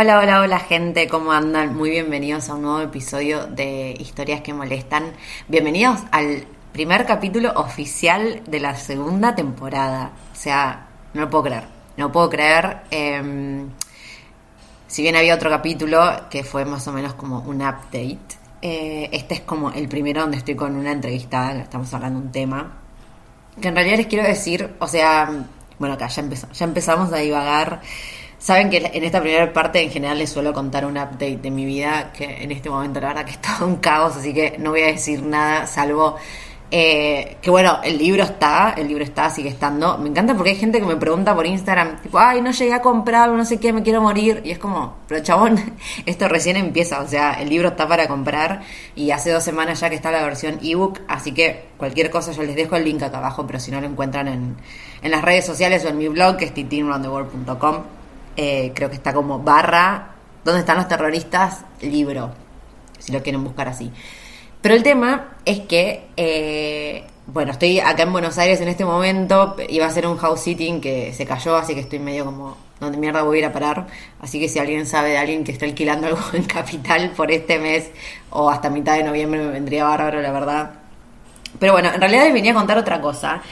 Hola, hola, hola gente, ¿cómo andan? Muy bienvenidos a un nuevo episodio de Historias que Molestan. Bienvenidos al primer capítulo oficial de la segunda temporada. O sea, no lo puedo creer. No lo puedo creer. Eh, si bien había otro capítulo que fue más o menos como un update, eh, este es como el primero donde estoy con una entrevista, estamos hablando de un tema, que en realidad les quiero decir, o sea, bueno, acá ya, empezó, ya empezamos a divagar. Saben que en esta primera parte en general les suelo contar un update de mi vida, que en este momento la verdad que es todo un caos, así que no voy a decir nada, salvo eh, que bueno, el libro está, el libro está, sigue estando. Me encanta porque hay gente que me pregunta por Instagram, tipo, ay, no llegué a comprarlo, no sé qué, me quiero morir. Y es como, pero chabón, esto recién empieza, o sea, el libro está para comprar y hace dos semanas ya que está la versión ebook, así que cualquier cosa yo les dejo el link acá abajo, pero si no lo encuentran en, en las redes sociales o en mi blog, que es titinroundtheworld.com, eh, creo que está como barra, ¿dónde están los terroristas? Libro, si lo quieren buscar así. Pero el tema es que, eh, bueno, estoy acá en Buenos Aires en este momento, iba a ser un house sitting que se cayó, así que estoy medio como, ¿dónde mierda voy a ir a parar? Así que si alguien sabe de alguien que está alquilando algo en Capital por este mes o hasta mitad de noviembre me vendría bárbaro, la verdad. Pero bueno, en realidad les venía a contar otra cosa,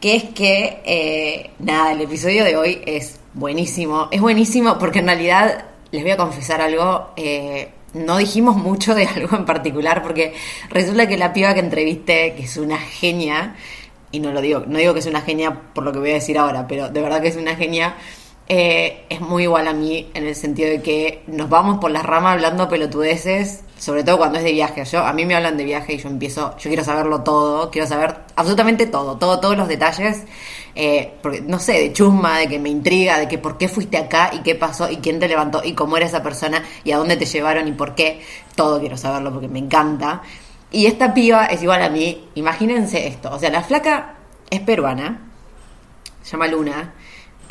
que es que, eh, nada, el episodio de hoy es buenísimo. Es buenísimo porque en realidad, les voy a confesar algo, eh, no dijimos mucho de algo en particular porque resulta que la piba que entrevisté, que es una genia, y no lo digo, no digo que es una genia por lo que voy a decir ahora, pero de verdad que es una genia, eh, es muy igual a mí en el sentido de que nos vamos por las ramas hablando pelotudeces, sobre todo cuando es de viaje. Yo, a mí me hablan de viaje y yo empiezo, yo quiero saberlo todo, quiero saber absolutamente todo, todo, todos los detalles. Eh, porque, no sé, de chusma, de que me intriga, de que por qué fuiste acá y qué pasó y quién te levantó y cómo era esa persona y a dónde te llevaron y por qué. Todo quiero saberlo porque me encanta. Y esta piba es igual a mí. Imagínense esto. O sea, la flaca es peruana. Se llama Luna.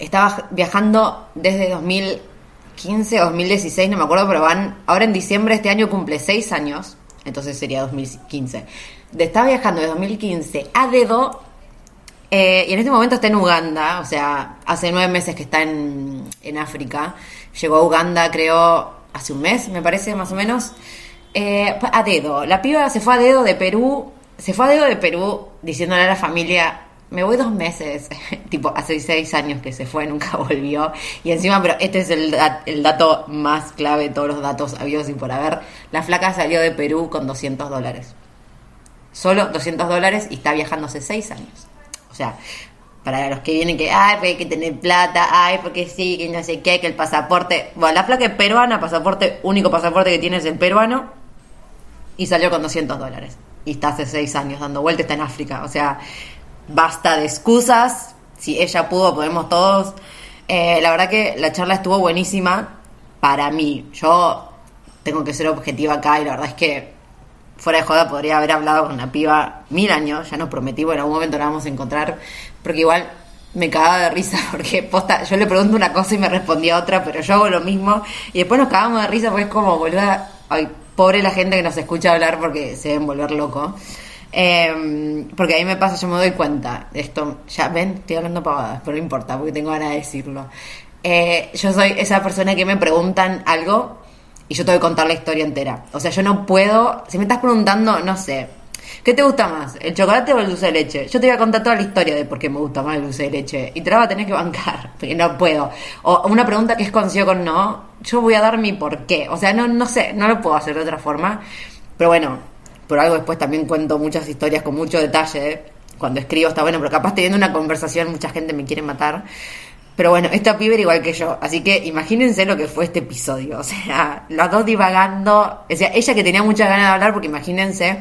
Estaba viajando desde 2015 o 2016, no me acuerdo, pero van. Ahora en diciembre este año cumple 6 años. Entonces sería 2015. Estaba viajando de 2015 a dedo eh, y en este momento está en Uganda, o sea, hace nueve meses que está en, en África. Llegó a Uganda, creo, hace un mes, me parece, más o menos. Eh, a dedo. La piba se fue a dedo de Perú, se fue a dedo de Perú diciéndole a la familia, me voy dos meses, tipo, hace seis años que se fue, nunca volvió. Y encima, pero este es el, el dato más clave, todos los datos habidos y por haber. La flaca salió de Perú con 200 dólares. Solo 200 dólares y está viajando hace seis años. O sea, para los que vienen que, ay, pues hay que tener plata, ay, porque sí, que no sé qué, que el pasaporte. Bueno, la flaca es peruana, pasaporte, único pasaporte que tiene es el peruano, y salió con 200 dólares. Y está hace seis años dando vuelta, está en África. O sea, basta de excusas. Si ella pudo, podemos todos. Eh, la verdad que la charla estuvo buenísima para mí. Yo tengo que ser objetiva acá y la verdad es que fuera de joda podría haber hablado con una piba mil años, ya nos prometí, bueno, en algún momento la vamos a encontrar, porque igual me cagaba de risa porque posta, yo le pregunto una cosa y me respondía otra, pero yo hago lo mismo y después nos cagamos de risa porque es como, boluda, ay, pobre la gente que nos escucha hablar porque se deben volver loco. Eh, porque a mí me pasa, yo me doy cuenta, esto, ya ven, estoy hablando pavadas, pero no importa, porque tengo ganas de decirlo. Eh, yo soy esa persona que me preguntan algo y yo tengo que contar la historia entera. O sea, yo no puedo, si me estás preguntando, no sé, ¿Qué te gusta más? ¿El chocolate o el dulce de leche? Yo te voy a contar toda la historia de por qué me gusta más el dulce de leche. Y te la vas a tener que bancar, porque no puedo. O una pregunta que es con sí o con no, yo voy a dar mi por qué. O sea, no, no sé, no lo puedo hacer de otra forma. Pero bueno, por algo después también cuento muchas historias con mucho detalle. Cuando escribo está bueno, pero capaz teniendo una conversación mucha gente me quiere matar. Pero bueno, esta pibe igual que yo, así que imagínense lo que fue este episodio. O sea, los dos divagando. O sea, ella que tenía muchas ganas de hablar, porque imagínense,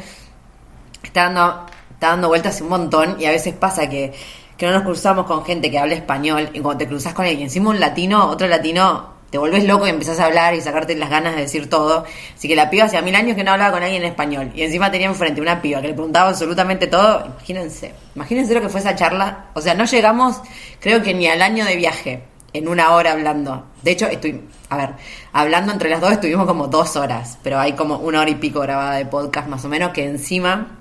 está dando, está dando vueltas un montón y a veces pasa que, que no nos cruzamos con gente que habla español y cuando te cruzas con alguien, encima un latino, otro latino, te volvés loco y empezás a hablar y sacarte las ganas de decir todo. Así que la piba hacía mil años que no hablaba con alguien en español. Y encima tenía enfrente una piba que le preguntaba absolutamente todo. Imagínense, imagínense lo que fue esa charla. O sea, no llegamos, creo que ni al año de viaje, en una hora hablando. De hecho, estoy, a ver, hablando entre las dos estuvimos como dos horas, pero hay como una hora y pico grabada de podcast más o menos que encima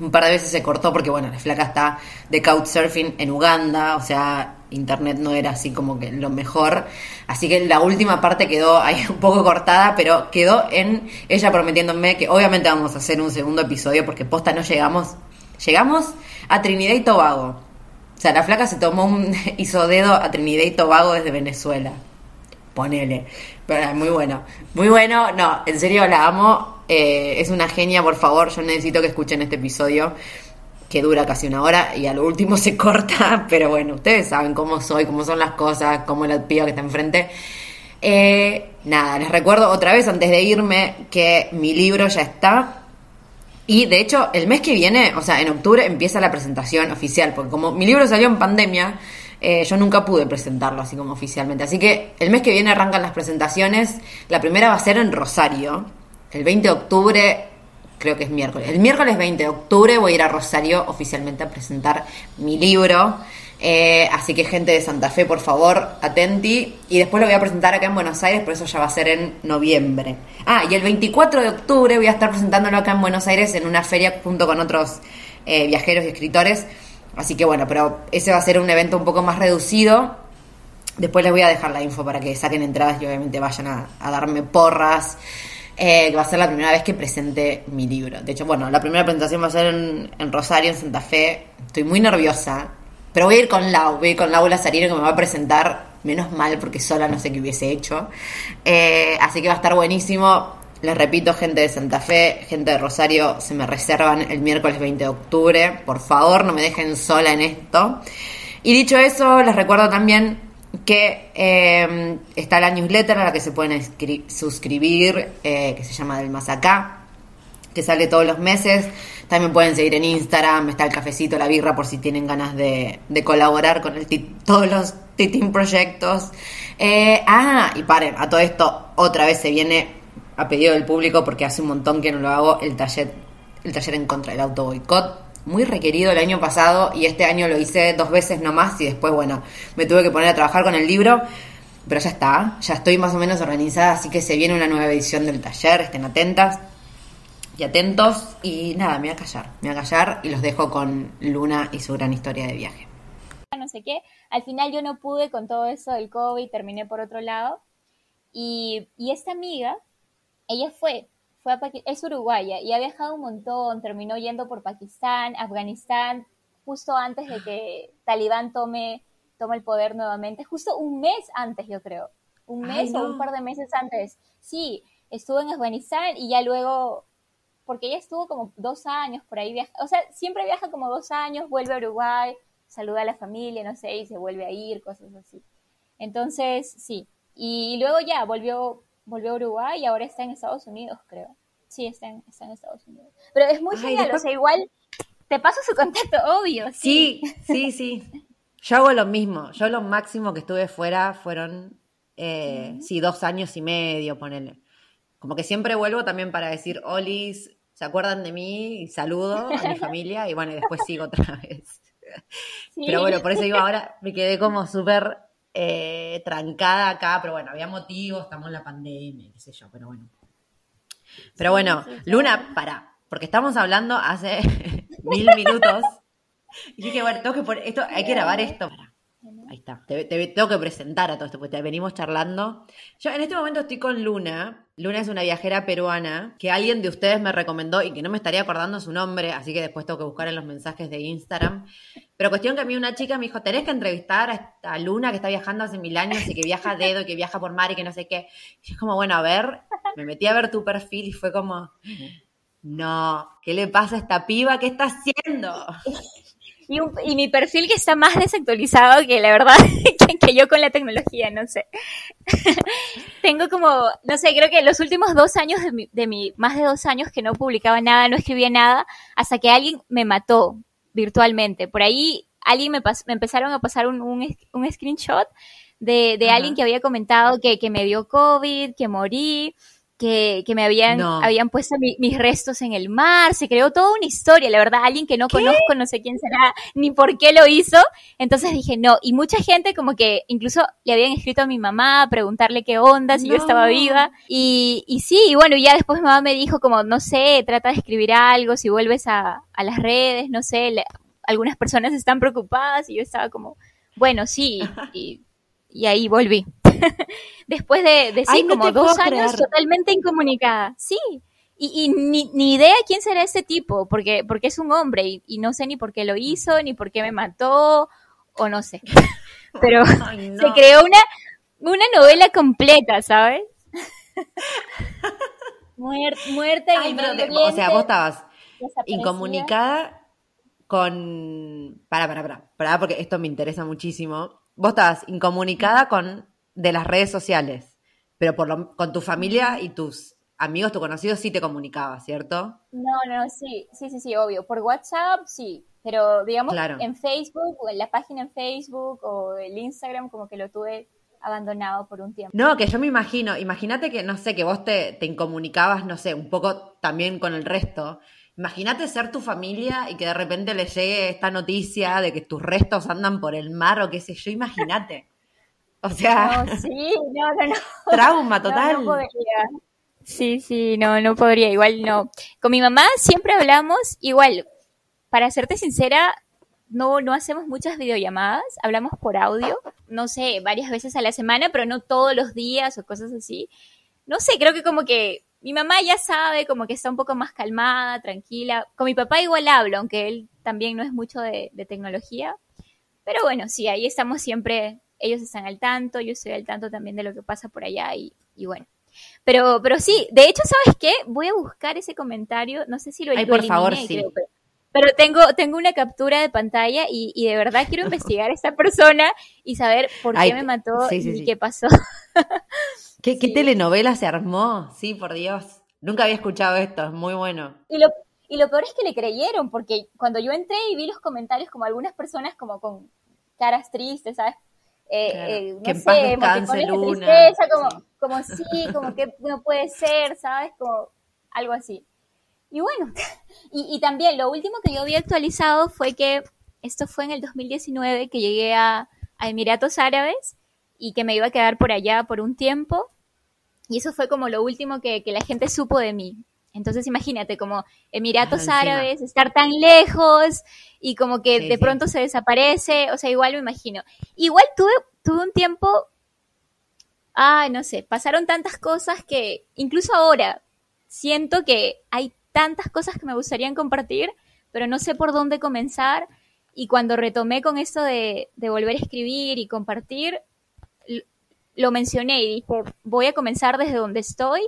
un par de veces se cortó porque, bueno, la flaca está de couchsurfing en Uganda, o sea, internet no era así como que lo mejor. Así que la última parte quedó ahí un poco cortada, pero quedó en ella prometiéndome que obviamente vamos a hacer un segundo episodio porque posta no llegamos. Llegamos a Trinidad y Tobago. O sea, la flaca se tomó un hizo dedo a Trinidad y Tobago desde Venezuela. Ponele. Pero muy bueno. Muy bueno. No, en serio la amo. Eh, es una genia, por favor. Yo necesito que escuchen este episodio que dura casi una hora y a lo último se corta, pero bueno, ustedes saben cómo soy, cómo son las cosas, cómo la piba que está enfrente. Eh, nada, les recuerdo otra vez antes de irme que mi libro ya está. Y de hecho, el mes que viene, o sea, en octubre empieza la presentación oficial, porque como mi libro salió en pandemia, eh, yo nunca pude presentarlo así como oficialmente. Así que el mes que viene arrancan las presentaciones. La primera va a ser en Rosario. El 20 de octubre creo que es miércoles. El miércoles 20 de octubre voy a ir a Rosario oficialmente a presentar mi libro. Eh, así que gente de Santa Fe, por favor, atenti. Y después lo voy a presentar acá en Buenos Aires, pero eso ya va a ser en noviembre. Ah, y el 24 de octubre voy a estar presentándolo acá en Buenos Aires en una feria junto con otros eh, viajeros y escritores. Así que bueno, pero ese va a ser un evento un poco más reducido. Después les voy a dejar la info para que saquen entradas y obviamente vayan a darme porras eh, va a ser la primera vez que presente mi libro. De hecho, bueno, la primera presentación va a ser en, Rosario, en Santa Fe. Estoy muy nerviosa, pero voy a ir con Lau, voy a ir con Lau Lazarino que me va a presentar, menos mal porque sola no sé qué hubiese hecho. Eh, así que va a estar buenísimo. Les repito, gente de Santa Fe, gente de Rosario, se me reservan el miércoles 20 de octubre. Por favor, no me dejen sola en esto. Y dicho eso, les recuerdo también que eh, está la newsletter a la que se pueden suscribir, eh, que se llama Del Más Acá, que sale todos los meses. También pueden seguir en Instagram, está el cafecito, la birra, por si tienen ganas de, colaborar con todos los Titin proyectos. Eh, ah, y paren, a todo esto otra vez se viene a pedido del público porque hace un montón que no lo hago, el taller, el taller en contra del auto boicot muy requerido el año pasado y este año lo hice dos veces nomás y después, bueno, me tuve que poner a trabajar con el libro, pero ya está, ya estoy más o menos organizada, así que se viene una nueva edición del taller, estén atentas y atentos y nada, me voy a callar, me voy a callar y los dejo con Luna y su gran historia de viaje. No sé qué, al final yo no pude con todo eso del COVID, terminé por otro lado y, y esta amiga, ella fue, es uruguaya y ha viajado un montón, terminó yendo por Pakistán, Afganistán, justo antes de que Talibán tome, tome el poder nuevamente, justo un mes antes yo creo, un mes o un par de meses antes. Sí, estuvo en Afganistán y ya luego, porque ella estuvo como dos años por ahí, viaja, o sea, siempre viaja como dos años, vuelve a Uruguay, saluda a la familia, no sé, y se vuelve a ir, cosas así. Entonces, sí. Y luego ya volvió volvió a Uruguay y ahora está en Estados Unidos, creo. Sí, está en, está en Estados Unidos. Pero es muy genial, o sea, igual te paso su contacto, obvio. Sí, sí, sí. Yo hago lo mismo. Yo lo máximo que estuve fuera fueron, eh, sí, dos años y medio, ponele. Como que siempre vuelvo también para decir, Olis, ¿se acuerdan de mí? Y saludo a mi familia y bueno, y después sigo otra vez. Pero bueno, por eso digo, ahora me quedé como súper eh, trancada acá, pero bueno, había motivos, estamos en la pandemia, qué sé yo, pero bueno. Pero bueno, Luna, para, porque estamos hablando hace mil minutos. Y dije, bueno, tengo que esto, hay que grabar esto. Ahí está. Te, tengo que presentar a todo esto, porque te venimos charlando. Yo en este momento estoy con Luna. Luna es una viajera peruana que alguien de ustedes me recomendó y que no me estaría acordando su nombre, así que después tengo que buscar en los mensajes de Instagram. Pero cuestión que a mí una chica me dijo, tenés que entrevistar a esta Luna que está viajando hace mil años y que viaja a dedo y que viaja por mar y que no sé qué. Y es como, bueno, a ver, me metí a ver tu perfil y fue como, no, ¿qué le pasa a esta piba? ¿Qué está haciendo? Y, mi perfil que está más desactualizado que la verdad que, yo con la tecnología, no sé. Tengo como, no sé, creo que los últimos dos años de mi, de mi, más de dos años que no publicaba nada, no escribía nada, hasta que alguien me mató virtualmente. Por ahí alguien me, me empezaron a pasar un, un, screenshot de, de alguien que había comentado que, que me dio COVID, que morí que, que me habían, habían puesto mis restos en el mar, se creó toda una historia, la verdad, alguien que no conozco, no sé quién será, ni por qué lo hizo, entonces dije no, y mucha gente como que incluso le habían escrito a mi mamá a preguntarle qué onda, si yo estaba viva, y, y sí, y bueno, ya después mi mamá me dijo como, no sé, trata de escribir algo, si vuelves a, a las redes, no sé, algunas personas están preocupadas, y yo estaba como, bueno, sí, y, y ahí volví. Después de, de sí, como dos años totalmente incomunicada. Sí. Y, ni, ni, idea quién será ese tipo, porque, porque es un hombre y, no sé ni por qué lo hizo, ni por qué me mató, o no sé. Pero se creó una, una novela completa, ¿sabes? muerta en el O sea, vos estabas incomunicada con... Para, para, para, para, porque esto me interesa muchísimo. Vos estabas incomunicada con de las redes sociales, pero por lo, con tu familia y tus amigos, tus conocidos sí te comunicabas, ¿cierto? No, no, sí, sí, sí, sí, obvio. Por WhatsApp sí, pero digamos en Facebook o en la página en Facebook o el Instagram como que lo tuve abandonado por un tiempo. No, que yo me imagino, imagínate que, no sé, que vos te, te incomunicabas, no sé, un poco también con el resto. Imagínate ser tu familia y que de repente le llegue esta noticia de que tus restos andan por el mar o qué sé yo, imagínate. O sea, no, sí, no, no, no. Trauma total. Sí, sí, no, no podría, igual no. Con mi mamá siempre hablamos, igual, para serte sincera, no, no hacemos muchas videollamadas, hablamos por audio, no sé, varias veces a la semana, pero no todos los días o cosas así. No sé, creo que como que mi mamá ya sabe, como que está un poco más calmada, tranquila. Con mi papá igual hablo, aunque él también no es mucho de, de tecnología. Pero bueno, sí, ahí estamos siempre ellos están al tanto, yo estoy al tanto también de lo que pasa por allá y, bueno. Pero, pero sí, de hecho, ¿sabes qué? Voy a buscar ese comentario, no sé si lo, Ay, por favor, sí. pero, tengo, tengo una captura de pantalla y, de verdad quiero investigar a esta persona y saber por qué me mató y qué pasó. ¿Qué, ¿Qué, telenovela se armó? Sí, por Dios. Nunca había escuchado esto, es muy bueno. Y lo, y lo peor es que le creyeron, porque cuando yo entré y vi los comentarios, como algunas personas como con caras tristes, ¿sabes? Eh, eh, no que en sé, descanse, Luna. Tristeza, como, como sí, como que no puede ser, ¿sabes? Como algo así. Y bueno, y, y, también lo último que yo había actualizado fue que esto fue en el 2019 que llegué a, a Emiratos Árabes y que me iba a quedar por allá por un tiempo. Y eso fue como lo último que, que la gente supo de mí. Entonces imagínate, como Emiratos ah, Árabes, estar tan lejos y como que de pronto se desaparece, o sea, igual me imagino. Igual tuve, tuve un tiempo, ah, no sé, pasaron tantas cosas que incluso ahora siento que hay tantas cosas que me gustaría compartir, pero no sé por dónde comenzar. Y cuando retomé con esto de, de volver a escribir y compartir, lo mencioné y dije, voy a comenzar desde donde estoy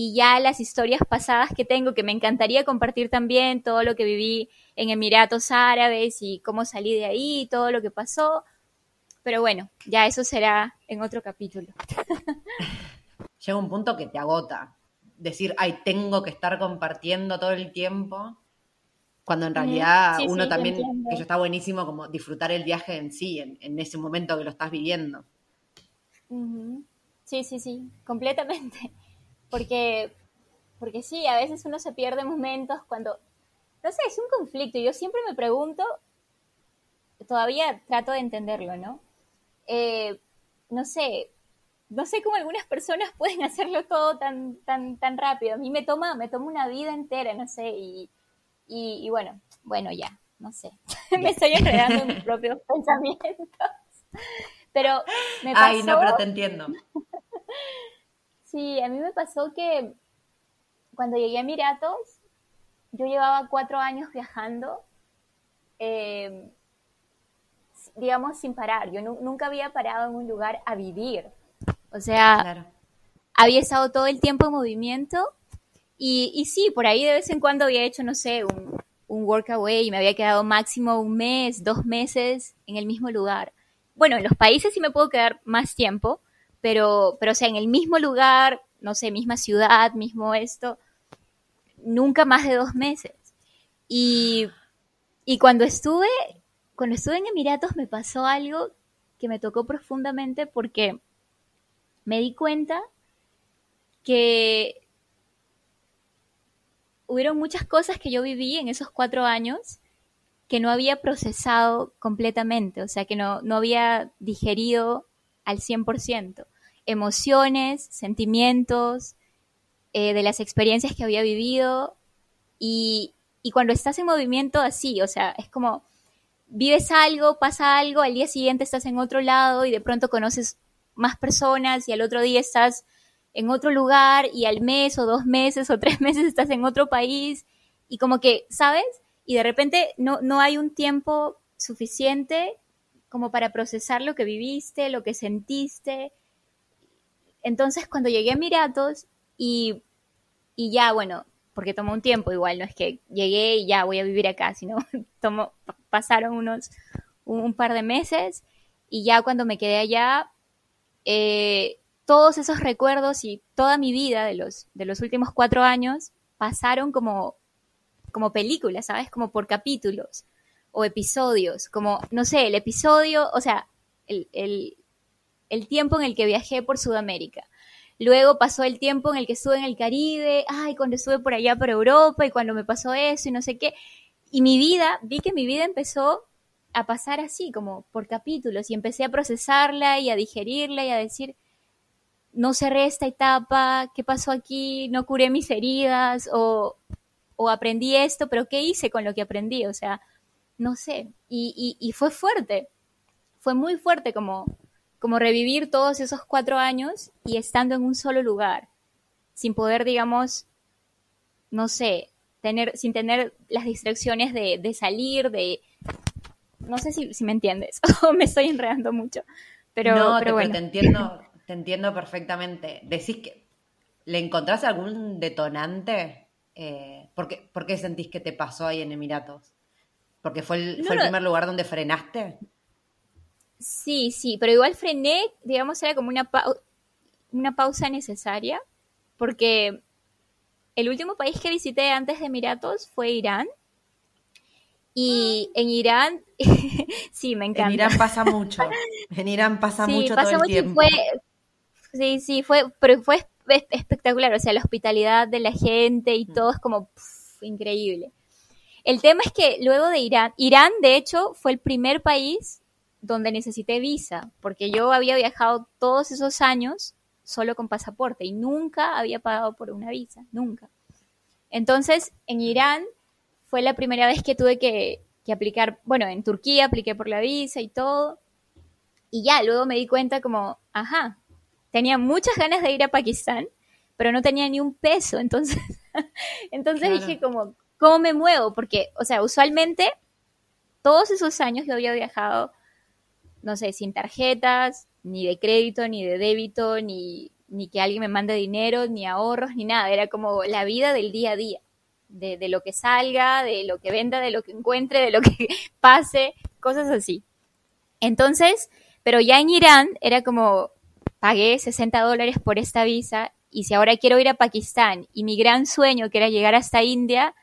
y ya las historias pasadas que tengo, que me encantaría compartir también, todo lo que viví en Emiratos Árabes y cómo salí de ahí, todo lo que pasó. Pero bueno, ya eso será en otro capítulo. Llega un punto que te agota. Decir, ay, tengo que estar compartiendo todo el tiempo. Cuando en realidad uno también, eso está buenísimo, como disfrutar el viaje en sí, en, ese momento que lo estás viviendo. Sí, sí, sí, completamente. Porque, porque sí, a veces uno se pierde momentos cuando, no sé, es un conflicto. Yo siempre me pregunto, todavía trato de entenderlo, ¿no? Eh, no sé, no sé cómo algunas personas pueden hacerlo todo tan, tan, tan rápido. A mí me toma, me toma una vida entera, no sé, y, y, bueno, bueno, ya, no sé. me estoy enredando en mis propios pensamientos. Pero me pasó... Ay, no, pero te entiendo. Sí, a mí me pasó que cuando llegué a Emiratos, yo llevaba cuatro años viajando, eh, digamos, sin parar. Yo nunca había parado en un lugar a vivir. O sea, había estado todo el tiempo en movimiento y, y, sí, por ahí de vez en cuando había hecho, no sé, un, un workaway y me había quedado máximo un mes, dos meses en el mismo lugar. Bueno, en los países sí me puedo quedar más tiempo, pero, pero o sea, en el mismo lugar, no sé, misma ciudad, mismo esto, nunca más de dos meses. Y, y cuando estuve, cuando estuve en Emiratos me pasó algo que me tocó profundamente porque me di cuenta que hubieron muchas cosas que yo viví en esos cuatro años que no había procesado completamente, o sea, que no, no había digerido al 100%. Emociones, sentimientos, eh, de las experiencias que había vivido y, y cuando estás en movimiento así, o sea, es como vives algo, pasa algo, al día siguiente estás en otro lado y de pronto conoces más personas y al otro día estás en otro lugar y al mes o dos meses o tres meses estás en otro país y como que, ¿sabes? Y de repente no, no hay un tiempo suficiente como para procesar lo que viviste, lo que sentiste. Entonces cuando llegué a Emiratos y, y ya, bueno, porque tomó un tiempo igual, no es que llegué y ya voy a vivir acá, sino tomó, pasaron unos un, par de meses y ya cuando me quedé allá eh, todos esos recuerdos y toda mi vida de los, de los últimos cuatro años pasaron como, como películas, ¿sabes? Como por capítulos o episodios, como, no sé, el episodio, o sea, el, el, el tiempo en el que viajé por Sudamérica. Luego pasó el tiempo en el que estuve en el Caribe, ay, cuando estuve por allá por Europa y cuando me pasó eso y no sé qué. Y mi vida, vi que mi vida empezó a pasar así, como por capítulos, y empecé a procesarla y a digerirla y a decir, no cerré esta etapa, qué pasó aquí, no curé mis heridas o, o aprendí esto, pero ¿qué hice con lo que aprendí? O sea, no sé. Y, y, fue fuerte, fue muy fuerte como, como revivir todos esos cuatro años y estando en un solo lugar, sin poder, digamos, no sé, tener, sin tener las distracciones de, de salir, de... No sé si, si me entiendes, o me estoy enredando mucho, pero, no, pero te entiendo, te entiendo perfectamente. Decís que le encontrás algún detonante. Eh, ¿por, qué, sentís que te pasó ahí en Emiratos? ¿Porque fue el, fue el primer lugar donde frenaste? Sí, sí, pero igual frené, digamos, era como una, una pausa necesaria, porque el último país que visité antes de Emiratos fue Irán. Y en Irán, sí, me encanta. En Irán pasa mucho. En Irán pasa mucho todo el tiempo. Sí, sí, fue, pero fue espectacular, o sea, la hospitalidad de la gente y mm. todo es como increíble. El tema es que luego de Irán, Irán de hecho fue el primer país donde necesité visa, porque yo había viajado todos esos años solo con pasaporte y nunca había pagado por una visa, nunca. Entonces, en Irán fue la primera vez que tuve que, que aplicar, bueno, en Turquía apliqué por la visa y todo, y ya, luego me di cuenta como, ajá, tenía muchas ganas de ir a Pakistán, pero no tenía ni un peso. Entonces, entonces dije como, ¿cómo me muevo? Porque, o sea, usualmente todos esos años yo había viajado, no sé, sin tarjetas, ni de crédito, ni de débito, ni, ni que alguien me mande dinero, ni ahorros, ni nada. Era como la vida del día a día, de, de lo que salga, de lo que venda, de lo que encuentre, de lo que pase, cosas así. Entonces, pero ya en Irán era como, pagué 60 dólares por esta visa y si ahora quiero ir a Pakistán y mi gran sueño que era llegar hasta India,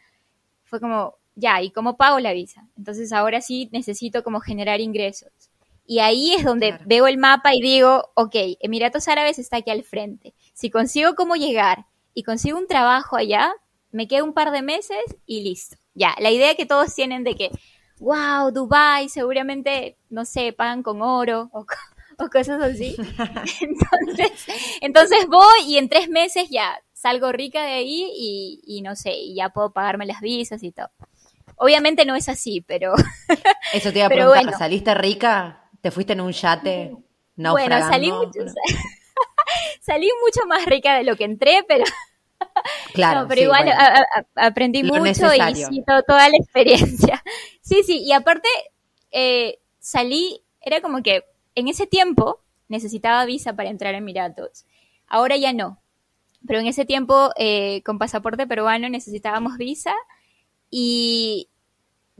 fue como, ya, ¿y cómo pago la visa? Entonces ahora sí necesito como generar ingresos. Y ahí es donde veo el mapa y digo, ok, Emiratos Árabes está aquí al frente. Si consigo cómo llegar y consigo un trabajo allá, me quedo un par de meses y listo. Ya, la idea que todos tienen de que, wow, Dubai seguramente, no sé, pagan con oro o o cosas así. entonces, entonces voy y en tres meses ya salgo rica de ahí y, y no sé, y ya puedo pagarme las visas y todo. Obviamente no es así, pero... Eso te iba a preguntar, ¿saliste rica? ¿Te fuiste en un yate? Bueno, salí mucho, salí mucho más rica de lo que entré, pero Claro, pero igual aprendí mucho y hice toda la experiencia. Sí, sí, y aparte eh, salí, era como que en ese tiempo necesitaba visa para entrar a Emiratos. Ahora ya no. Pero en ese tiempo, eh, con pasaporte peruano, necesitábamos visa y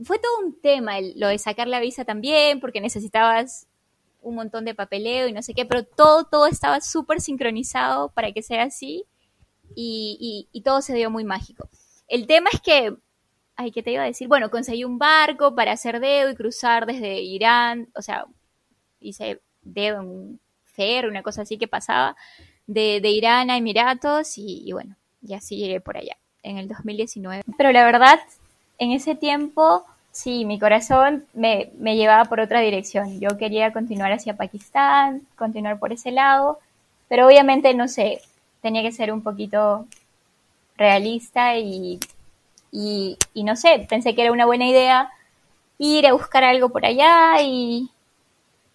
fue todo un tema lo de sacar la visa también, porque necesitabas un montón de papeleo y no sé qué, pero todo, todo estaba súper sincronizado para que sea así y, y, todo se dio muy mágico. El tema es que, ay, ¿qué te iba a decir? Bueno, conseguí un barco para hacer dedo y cruzar desde Irán, o sea, hice dedo en un fer, una cosa así que pasaba, de, de Irán a Emiratos y, y bueno, y así llegué por allá, en el 2019. Pero la verdad, en ese tiempo, sí, mi corazón me, me llevaba por otra dirección. Yo quería continuar hacia Pakistán, continuar por ese lado, pero obviamente, no sé, tenía que ser un poquito realista y, y, no sé, pensé que era una buena idea ir a buscar algo por allá y,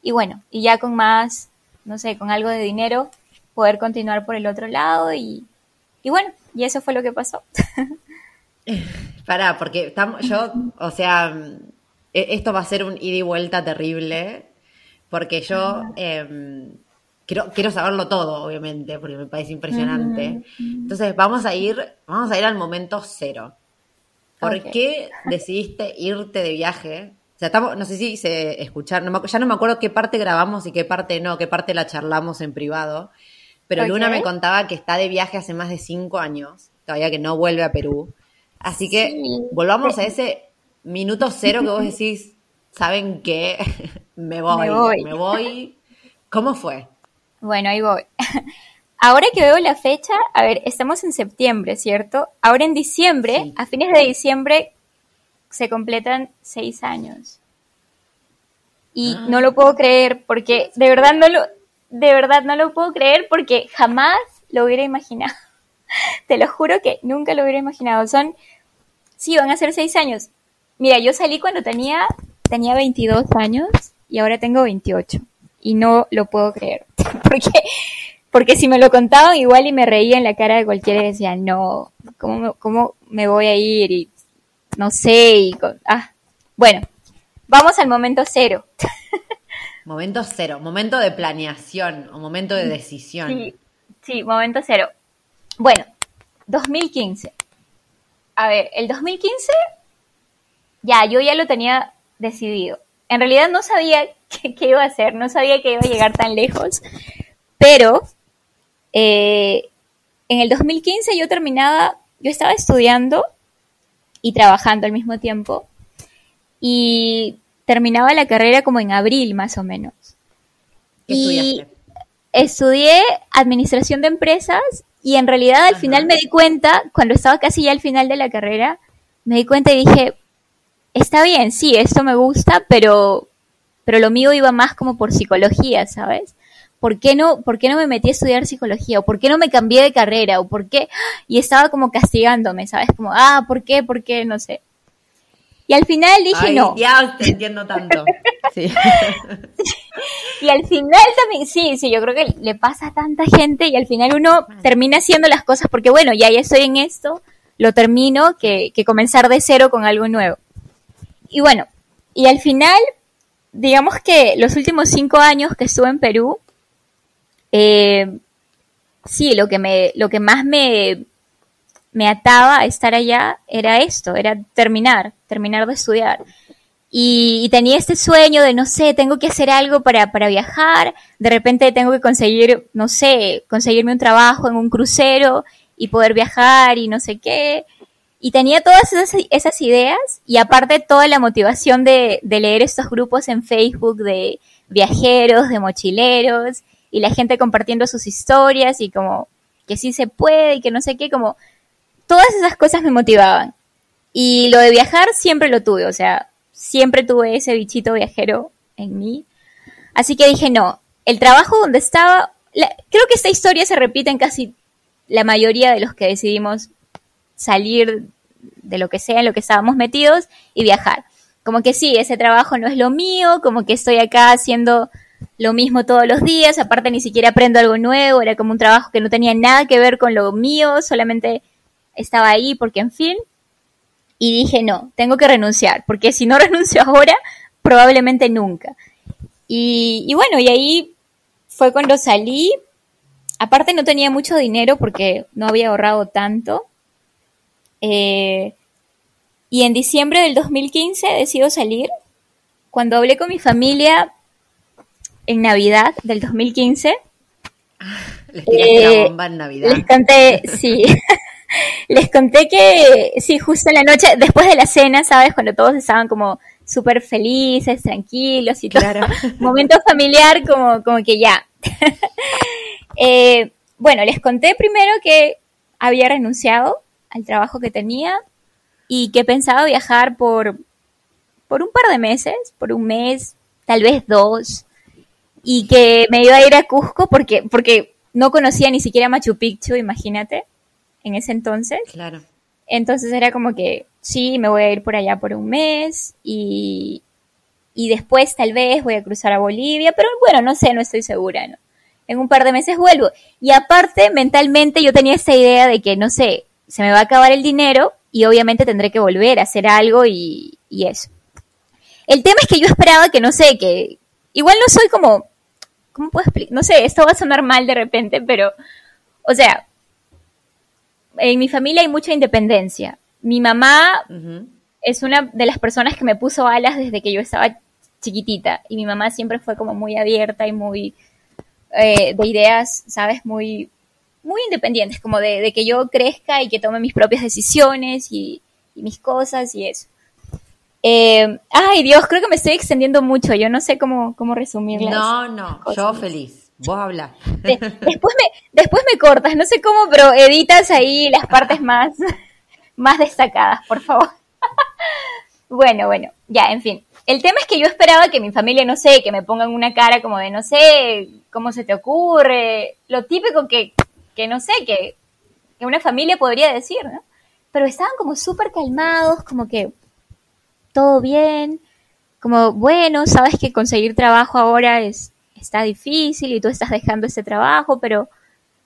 y bueno, y ya con más, no sé, con algo de dinero, poder continuar por el otro lado y, y bueno, y eso fue lo que pasó. Pará, porque estamos, yo, o sea, e, esto va a ser un ida y vuelta terrible, porque yo quiero, quiero saberlo todo, obviamente, porque me parece impresionante. Entonces, vamos a ir, vamos a ir al momento cero. ¿Por qué decidiste irte de viaje? O sea, estamos, no sé si se escuchar, ya no me acuerdo qué parte grabamos y qué parte no, qué parte la charlamos en privado. Pero Luna me contaba que está de viaje hace más de cinco años, todavía que no vuelve a Perú. Así que volvamos a ese minuto cero que vos decís, ¿saben qué? me voy, me voy. Me voy. ¿Cómo fue? Bueno, ahí voy. Ahora que veo la fecha, a ver, estamos en septiembre, ¿cierto? Ahora en diciembre, a fines de diciembre, se completan seis años. Y ah. no lo puedo creer porque de verdad no lo, de verdad no lo puedo creer porque jamás lo hubiera imaginado. Te lo juro que nunca lo hubiera imaginado. Son, sí, van a ser seis años. Mira, yo salí cuando tenía, tenía 22 años y ahora tengo 28 y no lo puedo creer. porque, porque si me lo contaban igual y me reía en la cara de cualquiera y decía, no, ¿cómo me, cómo me voy a ir? Y no sé, y ah, bueno, vamos al momento cero. momento cero, momento de planeación o momento de decisión. Sí, sí, momento cero. Bueno, 2015. A ver, el 2015, ya, yo ya lo tenía decidido. En realidad no sabía qué, iba a hacer, no sabía que iba a llegar tan lejos, pero eh, en el 2015 yo terminaba, yo estaba estudiando y trabajando al mismo tiempo y terminaba la carrera como en abril más o menos. y estudié administración de empresas y en realidad al final me di cuenta, cuando estaba casi ya al final de la carrera, me di cuenta y dije, está bien, sí, esto me gusta, pero, pero lo mío iba más como por psicología, ¿sabes? ¿Por qué, no, ¿Por qué no me metí a estudiar psicología? ¿O por qué no me cambié de carrera? ¿O por qué? Y estaba como castigándome, ¿sabes? Como, ah, ¿por qué? ¿Por qué? No sé. Y al final dije no. Ya te entiendo tanto. Sí. y al final también, sí, sí, yo creo que le pasa a tanta gente y al final uno termina haciendo las cosas porque, bueno, ya, ya estoy en esto, lo termino, que, que comenzar de cero con algo nuevo. Y bueno, y al final, digamos que los últimos cinco años que estuve en Perú, eh, sí, lo que, me, lo que más me, me ataba a estar allá era esto, era terminar, terminar de estudiar. Y, tenía este sueño de, no sé, tengo que hacer algo para, para viajar, de repente tengo que conseguir, no sé, conseguirme un trabajo en un crucero y poder viajar y no sé qué. Y tenía todas esas, ideas y aparte toda la motivación de, leer estos grupos en Facebook de viajeros, de mochileros y la gente compartiendo sus historias y como que sí se puede y que no sé qué, como todas esas cosas me motivaban. Y lo de viajar siempre lo tuve, o sea, siempre tuve ese bichito viajero en mí. Así que dije, no, el trabajo donde estaba, creo que esta historia se repite en casi la mayoría de los que decidimos salir de lo que sea en lo que estábamos metidos y viajar. como que sí, ese trabajo no es lo mío, como que estoy acá haciendo lo mismo todos los días, aparte ni siquiera aprendo algo nuevo, era como un trabajo que no tenía nada que ver con lo mío, solamente estaba ahí porque en fin. Y dije, no, tengo que renunciar, porque si no renuncio ahora, probablemente nunca. Y, y bueno, y ahí fue cuando salí. Aparte no tenía mucho dinero porque no había ahorrado tanto. Eh, y en diciembre del 2015 decido salir. Cuando hablé con mi familia en Navidad del 2015. Les tiraste la eh, bomba en Navidad. Les conté, sí. les conté que, sí, justo en la noche, después de la cena, ¿sabes? Cuando todos estaban como súper felices, tranquilos y todo. Claro. Momento familiar, como, como que ya. Eh, bueno, les conté primero que había renunciado al trabajo que tenía y que pensaba viajar por, por un par de meses, por un mes, tal vez dos, y que me iba a ir a Cusco porque, porque no conocía ni siquiera Machu Picchu, imagínate, en ese entonces. Claro. Entonces era como que, sí, me voy a ir por allá por un mes y, y después tal vez voy a cruzar a Bolivia, pero bueno, no sé, no estoy segura, ¿no? En un par de meses vuelvo. Y aparte, mentalmente yo tenía esta idea de que, no sé, se me va a acabar el dinero y obviamente tendré que volver a hacer algo y, y eso. El tema es que yo esperaba que, no sé, que igual no soy como ¿cómo puedo explicar? No sé, esto va a sonar mal de repente, pero, o sea, en mi familia hay mucha independencia. Mi mamá es una de las personas que me puso alas desde que yo estaba chiquitita y mi mamá siempre fue como muy abierta y muy eh, de ideas, ¿sabes? Muy, muy independientes, como de, que yo crezca y que tome mis propias decisiones y, y mis cosas y eso. Eh, ay, Dios, creo que me estoy extendiendo mucho. Yo no sé cómo, cómo resumirlas. No, no, yo feliz. Vos hablas. después, me, después me cortas, no sé cómo, pero editas ahí las partes más, más destacadas, por favor. bueno, bueno, ya, en fin. El tema es que yo esperaba que mi familia, no sé, que me pongan una cara como de, no sé, cómo se te ocurre, lo típico que, que no sé, que, que una familia podría decir, ¿no? Pero estaban como súper calmados, como que todo bien, como, bueno, sabes que conseguir trabajo ahora es, está difícil y tú estás dejando ese trabajo, pero,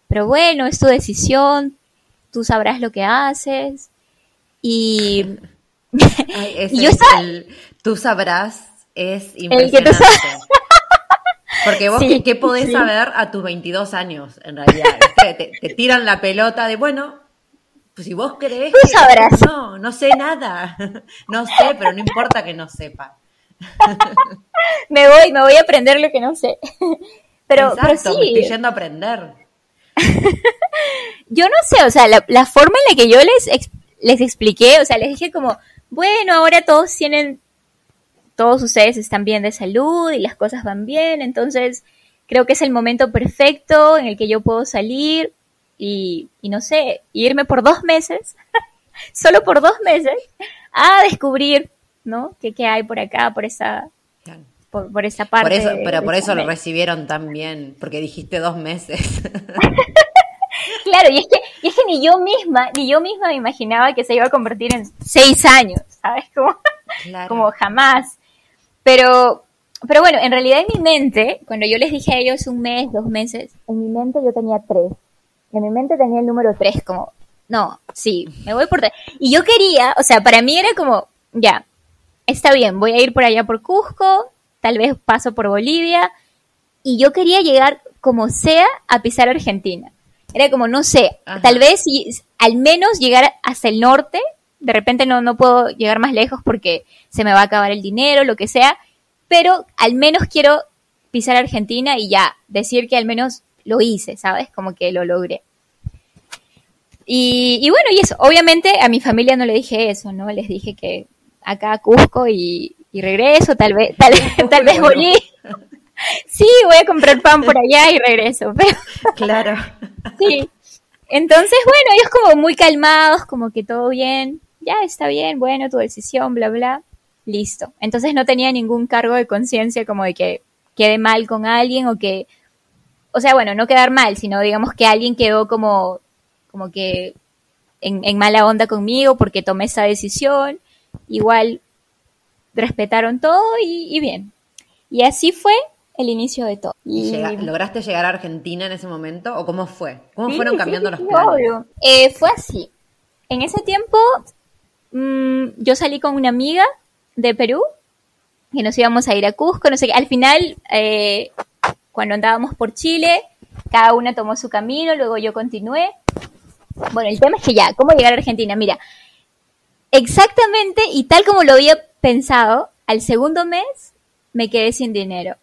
pero bueno, es tu decisión, tú sabrás lo que haces. Y, yo tú sabrás es impresionante. Porque vos, ¿qué, podés saber a tus 22 años, en realidad? te, te, tiran la pelota de, bueno, pues si vos crees Tú sabrás. no, no sé nada. No sé, pero no importa que no sepa. me voy, me voy a aprender lo que no sé. Pero, Exacto, estoy yendo a aprender. yo no sé, o sea, la, forma en la que yo les, les expliqué, o sea, les dije como, bueno, ahora todos tienen, todos ustedes están bien de salud y las cosas van bien, entonces creo que es el momento perfecto en el que yo puedo salir y, no sé, irme por dos meses, solo por dos meses, a descubrir, ¿no? ¿Qué, qué hay por acá, por esa, por, esa parte. Por eso, pero por eso lo recibieron tan bien, porque dijiste dos meses. claro, y es, que, y es que ni yo misma, ni yo misma me imaginaba que se iba a convertir en seis años, ¿sabes? Como, como jamás. Pero, pero bueno, en realidad en mi mente, cuando yo les dije a ellos un mes, dos meses, en mi mente yo tenía tres en mi mente tenía el número 3, como, no, sí, me voy por 3. Y yo quería, o sea, para mí era como, ya, está bien, voy a ir por allá por Cusco, tal vez paso por Bolivia, y yo quería llegar como sea a pisar Argentina. Era como, no sé, tal vez al menos llegar hasta el norte, de repente no, no puedo llegar más lejos porque se me va a acabar el dinero, lo que sea, pero al menos quiero pisar Argentina y ya, decir que al menos lo hice, ¿sabes? Como que lo logré. Y, bueno, y eso, obviamente a mi familia no le dije eso, ¿no? Les dije que acá a Cusco y, regreso, tal vez, tal, tal vez volví. Sí, voy a comprar pan por allá y regreso. Pero... Claro. Sí. Entonces, bueno, ellos como muy calmados, como que todo bien, ya está bien, bueno, tu decisión, bla, bla. Listo. Entonces no tenía ningún cargo de conciencia como de que quede mal con alguien o que o sea, bueno, no quedar mal, sino digamos que alguien quedó como, como que en, mala onda conmigo porque tomé esa decisión. Igual respetaron todo y, bien. Y así fue el inicio de todo. Y... ¿Lograste llegar a Argentina en ese momento o cómo fue? ¿Cómo fueron cambiando los planes? Eh, fue así. En ese tiempo mm, yo salí con una amiga de Perú que nos íbamos a ir a Cusco, no sé Al final, eh, cuando andábamos por Chile, cada una tomó su camino, luego yo continué. Bueno, el tema es que ya, ¿cómo llegar a Argentina? Mira, exactamente y tal como lo había pensado, al segundo mes me quedé sin dinero.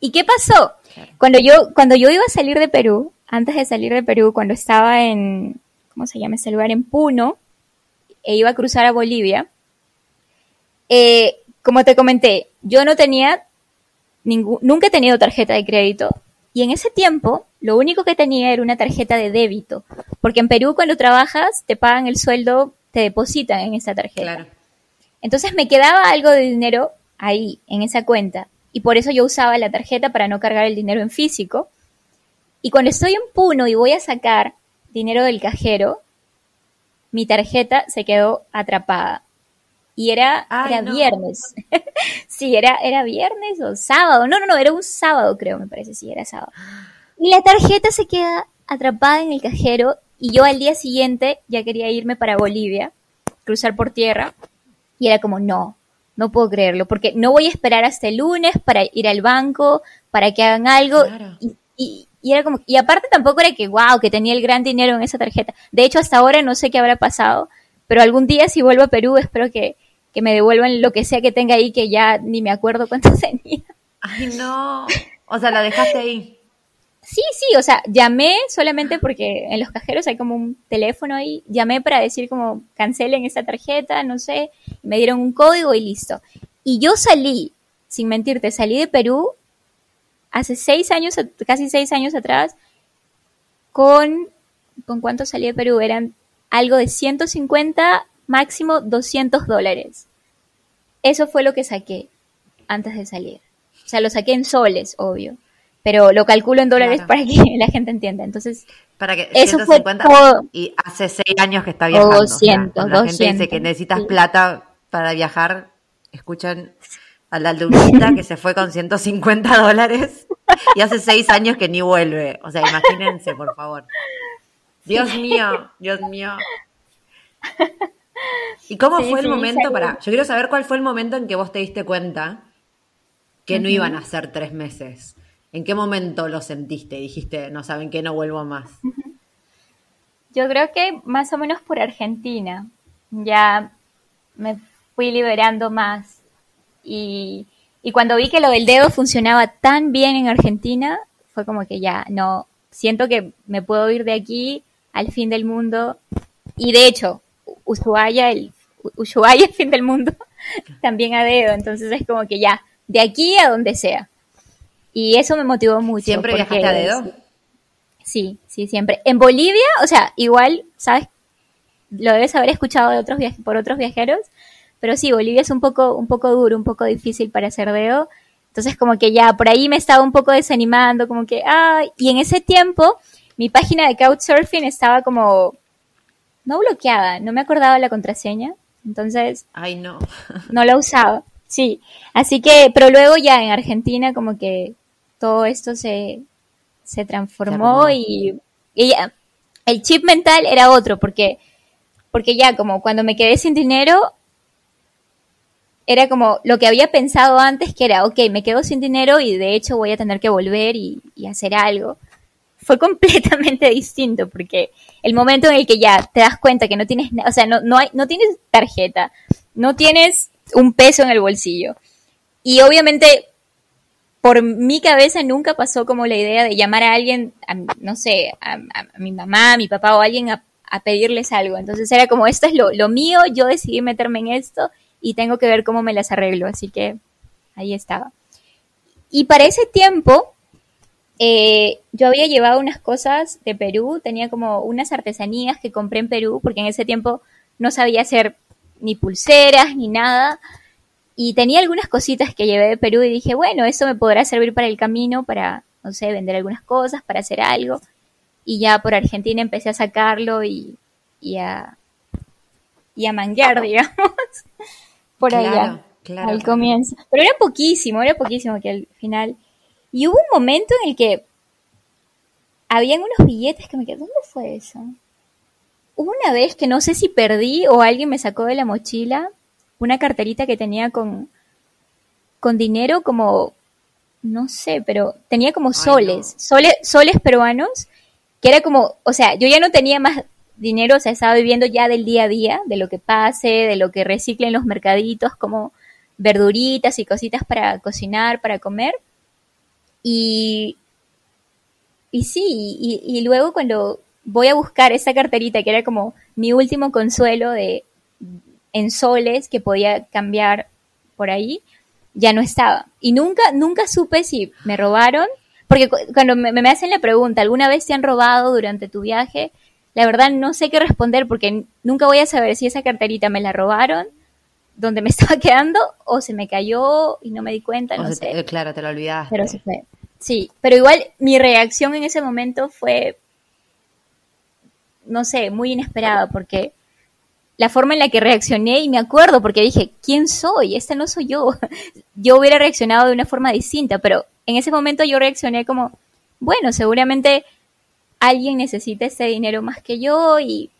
¿Y qué pasó? Cuando yo, cuando yo iba a salir de Perú, antes de salir de Perú, cuando estaba en, ¿cómo se llama ese lugar? En Puno, e iba a cruzar a Bolivia, eh, como te comenté, yo no tenía ningún, nunca he tenido tarjeta de crédito y en ese tiempo lo único que tenía era una tarjeta de débito, porque en Perú cuando trabajas te pagan el sueldo, te depositan en esa tarjeta. Entonces me quedaba algo de dinero ahí, en esa cuenta, y por eso yo usaba la tarjeta para no cargar el dinero en físico. Y cuando estoy en Puno y voy a sacar dinero del cajero, mi tarjeta se quedó atrapada y era, era viernes. sí, era, era viernes o sábado. No, no, no, era un sábado creo, me parece, sí, era sábado. Y la tarjeta se queda atrapada en el cajero y yo al día siguiente ya quería irme para Bolivia, cruzar por tierra, y era como, no, no puedo creerlo, porque no voy a esperar hasta el lunes para ir al banco, para que hagan algo. Y, y, y, era como, y aparte tampoco era que, wow, que tenía el gran dinero en esa tarjeta. De hecho, hasta ahora no sé qué habrá pasado, pero algún día si vuelvo a Perú espero que, que me devuelvan lo que sea que tenga ahí, que ya ni me acuerdo cuánto tenía. Ay, no. O sea, la dejaste ahí. Sí, sí, o sea, llamé solamente porque en los cajeros hay como un teléfono ahí. Llamé para decir como cancelen esa tarjeta, no sé. Me dieron un código y listo. Y yo salí, sin mentirte, salí de Perú hace seis años, casi seis años atrás, con, ¿con cuánto salí de Perú? Eran algo de 150 máximo 200 dólares. Eso fue lo que saqué antes de salir. O sea, lo saqué en soles, obvio. Pero lo calculo en dólares para que la gente entienda. Entonces, para que eso fue todo. Y hace seis años que está viajando. 200, la gente dice que necesitas plata para viajar. Escuchan a la alumnita que se fue con 150 dólares y hace seis años que ni vuelve. O sea, imagínense, por favor. Dios mío, Dios mío. ¿Y cómo fue el momento para.? Yo quiero saber cuál fue el momento en que vos te diste cuenta que no iban a ser tres meses. ¿En qué momento lo sentiste? Dijiste, no saben qué, no vuelvo más. Yo creo que más o menos por Argentina. Ya me fui liberando más. Y, y cuando vi que lo del dedo funcionaba tan bien en Argentina, fue como que ya, no, siento que me puedo ir de aquí al fin del mundo. Y de hecho, Ushuaia, el Ushuaia, el fin del mundo, también a dedo. Entonces es como que ya, de aquí a donde sea. Y eso me motivó mucho. ¿Siempre viajaste a dedo? Sí, sí, siempre. En Bolivia, o sea, igual, ¿sabes? Lo debes haber escuchado de otros por otros viajeros, pero sí, Bolivia es un poco, un poco duro, un poco difícil para hacer dedo. Entonces, como que ya por ahí me estaba un poco desanimando, como que, ah, y en ese tiempo mi página de Couchsurfing estaba como no bloqueada, no me acordaba la contraseña, entonces... Ay, no. no la usaba, sí. Así que, pero luego ya en Argentina como que todo esto se, se transformó y, ya, el chip mental era otro, porque, porque ya como cuando me quedé sin dinero, era como lo que había pensado antes, que era, ok, me quedo sin dinero y de hecho voy a tener que volver y hacer algo fue completamente distinto porque el momento en el que ya te das cuenta que no tienes, o sea, no, no, hay, no tienes tarjeta, no tienes un peso en el bolsillo. Y obviamente por mi cabeza nunca pasó como la idea de llamar a alguien, no sé, a, mi mamá, a mi papá o a alguien a, pedirles algo. Entonces era como, esto es lo, lo mío, yo decidí meterme en esto y tengo que ver cómo me las arreglo. Así que ahí estaba. Y para ese tiempo, eh, yo había llevado unas cosas de Perú, tenía como unas artesanías que compré en Perú, porque en ese tiempo no sabía hacer ni pulseras ni nada. Y tenía algunas cositas que llevé de Perú y dije, bueno, eso me podrá servir para el camino, para, no sé, vender algunas cosas, para hacer algo. Y ya por Argentina empecé a sacarlo y, y a, y a manguear, digamos, por allá. claro. al comienzo. Pero era poquísimo, era poquísimo que al final. Y hubo un momento en el que habían unos billetes que me quedé, ¿dónde fue eso? Hubo una vez que no sé si perdí o alguien me sacó de la mochila una carterita que tenía con, con dinero como, no sé, pero tenía como soles, soles, soles peruanos, que era como, o sea, yo ya no tenía más dinero, o sea, estaba viviendo ya del día a día, de lo que pase, de lo que reciclen los mercaditos, como verduritas y cositas para cocinar, para comer. Y, y sí, y, y luego cuando voy a buscar esa carterita, que era como mi último consuelo de en soles que podía cambiar por ahí, ya no estaba. Y nunca, nunca supe si me robaron, porque cuando me, me hacen la pregunta, ¿alguna vez te han robado durante tu viaje? La verdad no sé qué responder porque nunca voy a saber si esa carterita me la robaron, donde me estaba quedando, o se me cayó y no me di cuenta, no sé. claro, te lo olvidaste. Pero se fue. Sí, pero igual mi reacción en ese momento fue no sé, muy inesperada porque la forma en la que reaccioné y me acuerdo porque dije, ¿quién soy? Esta no soy yo. Yo hubiera reaccionado de una forma distinta, pero en ese momento yo reaccioné como, bueno, seguramente alguien necesita ese dinero más que yo y,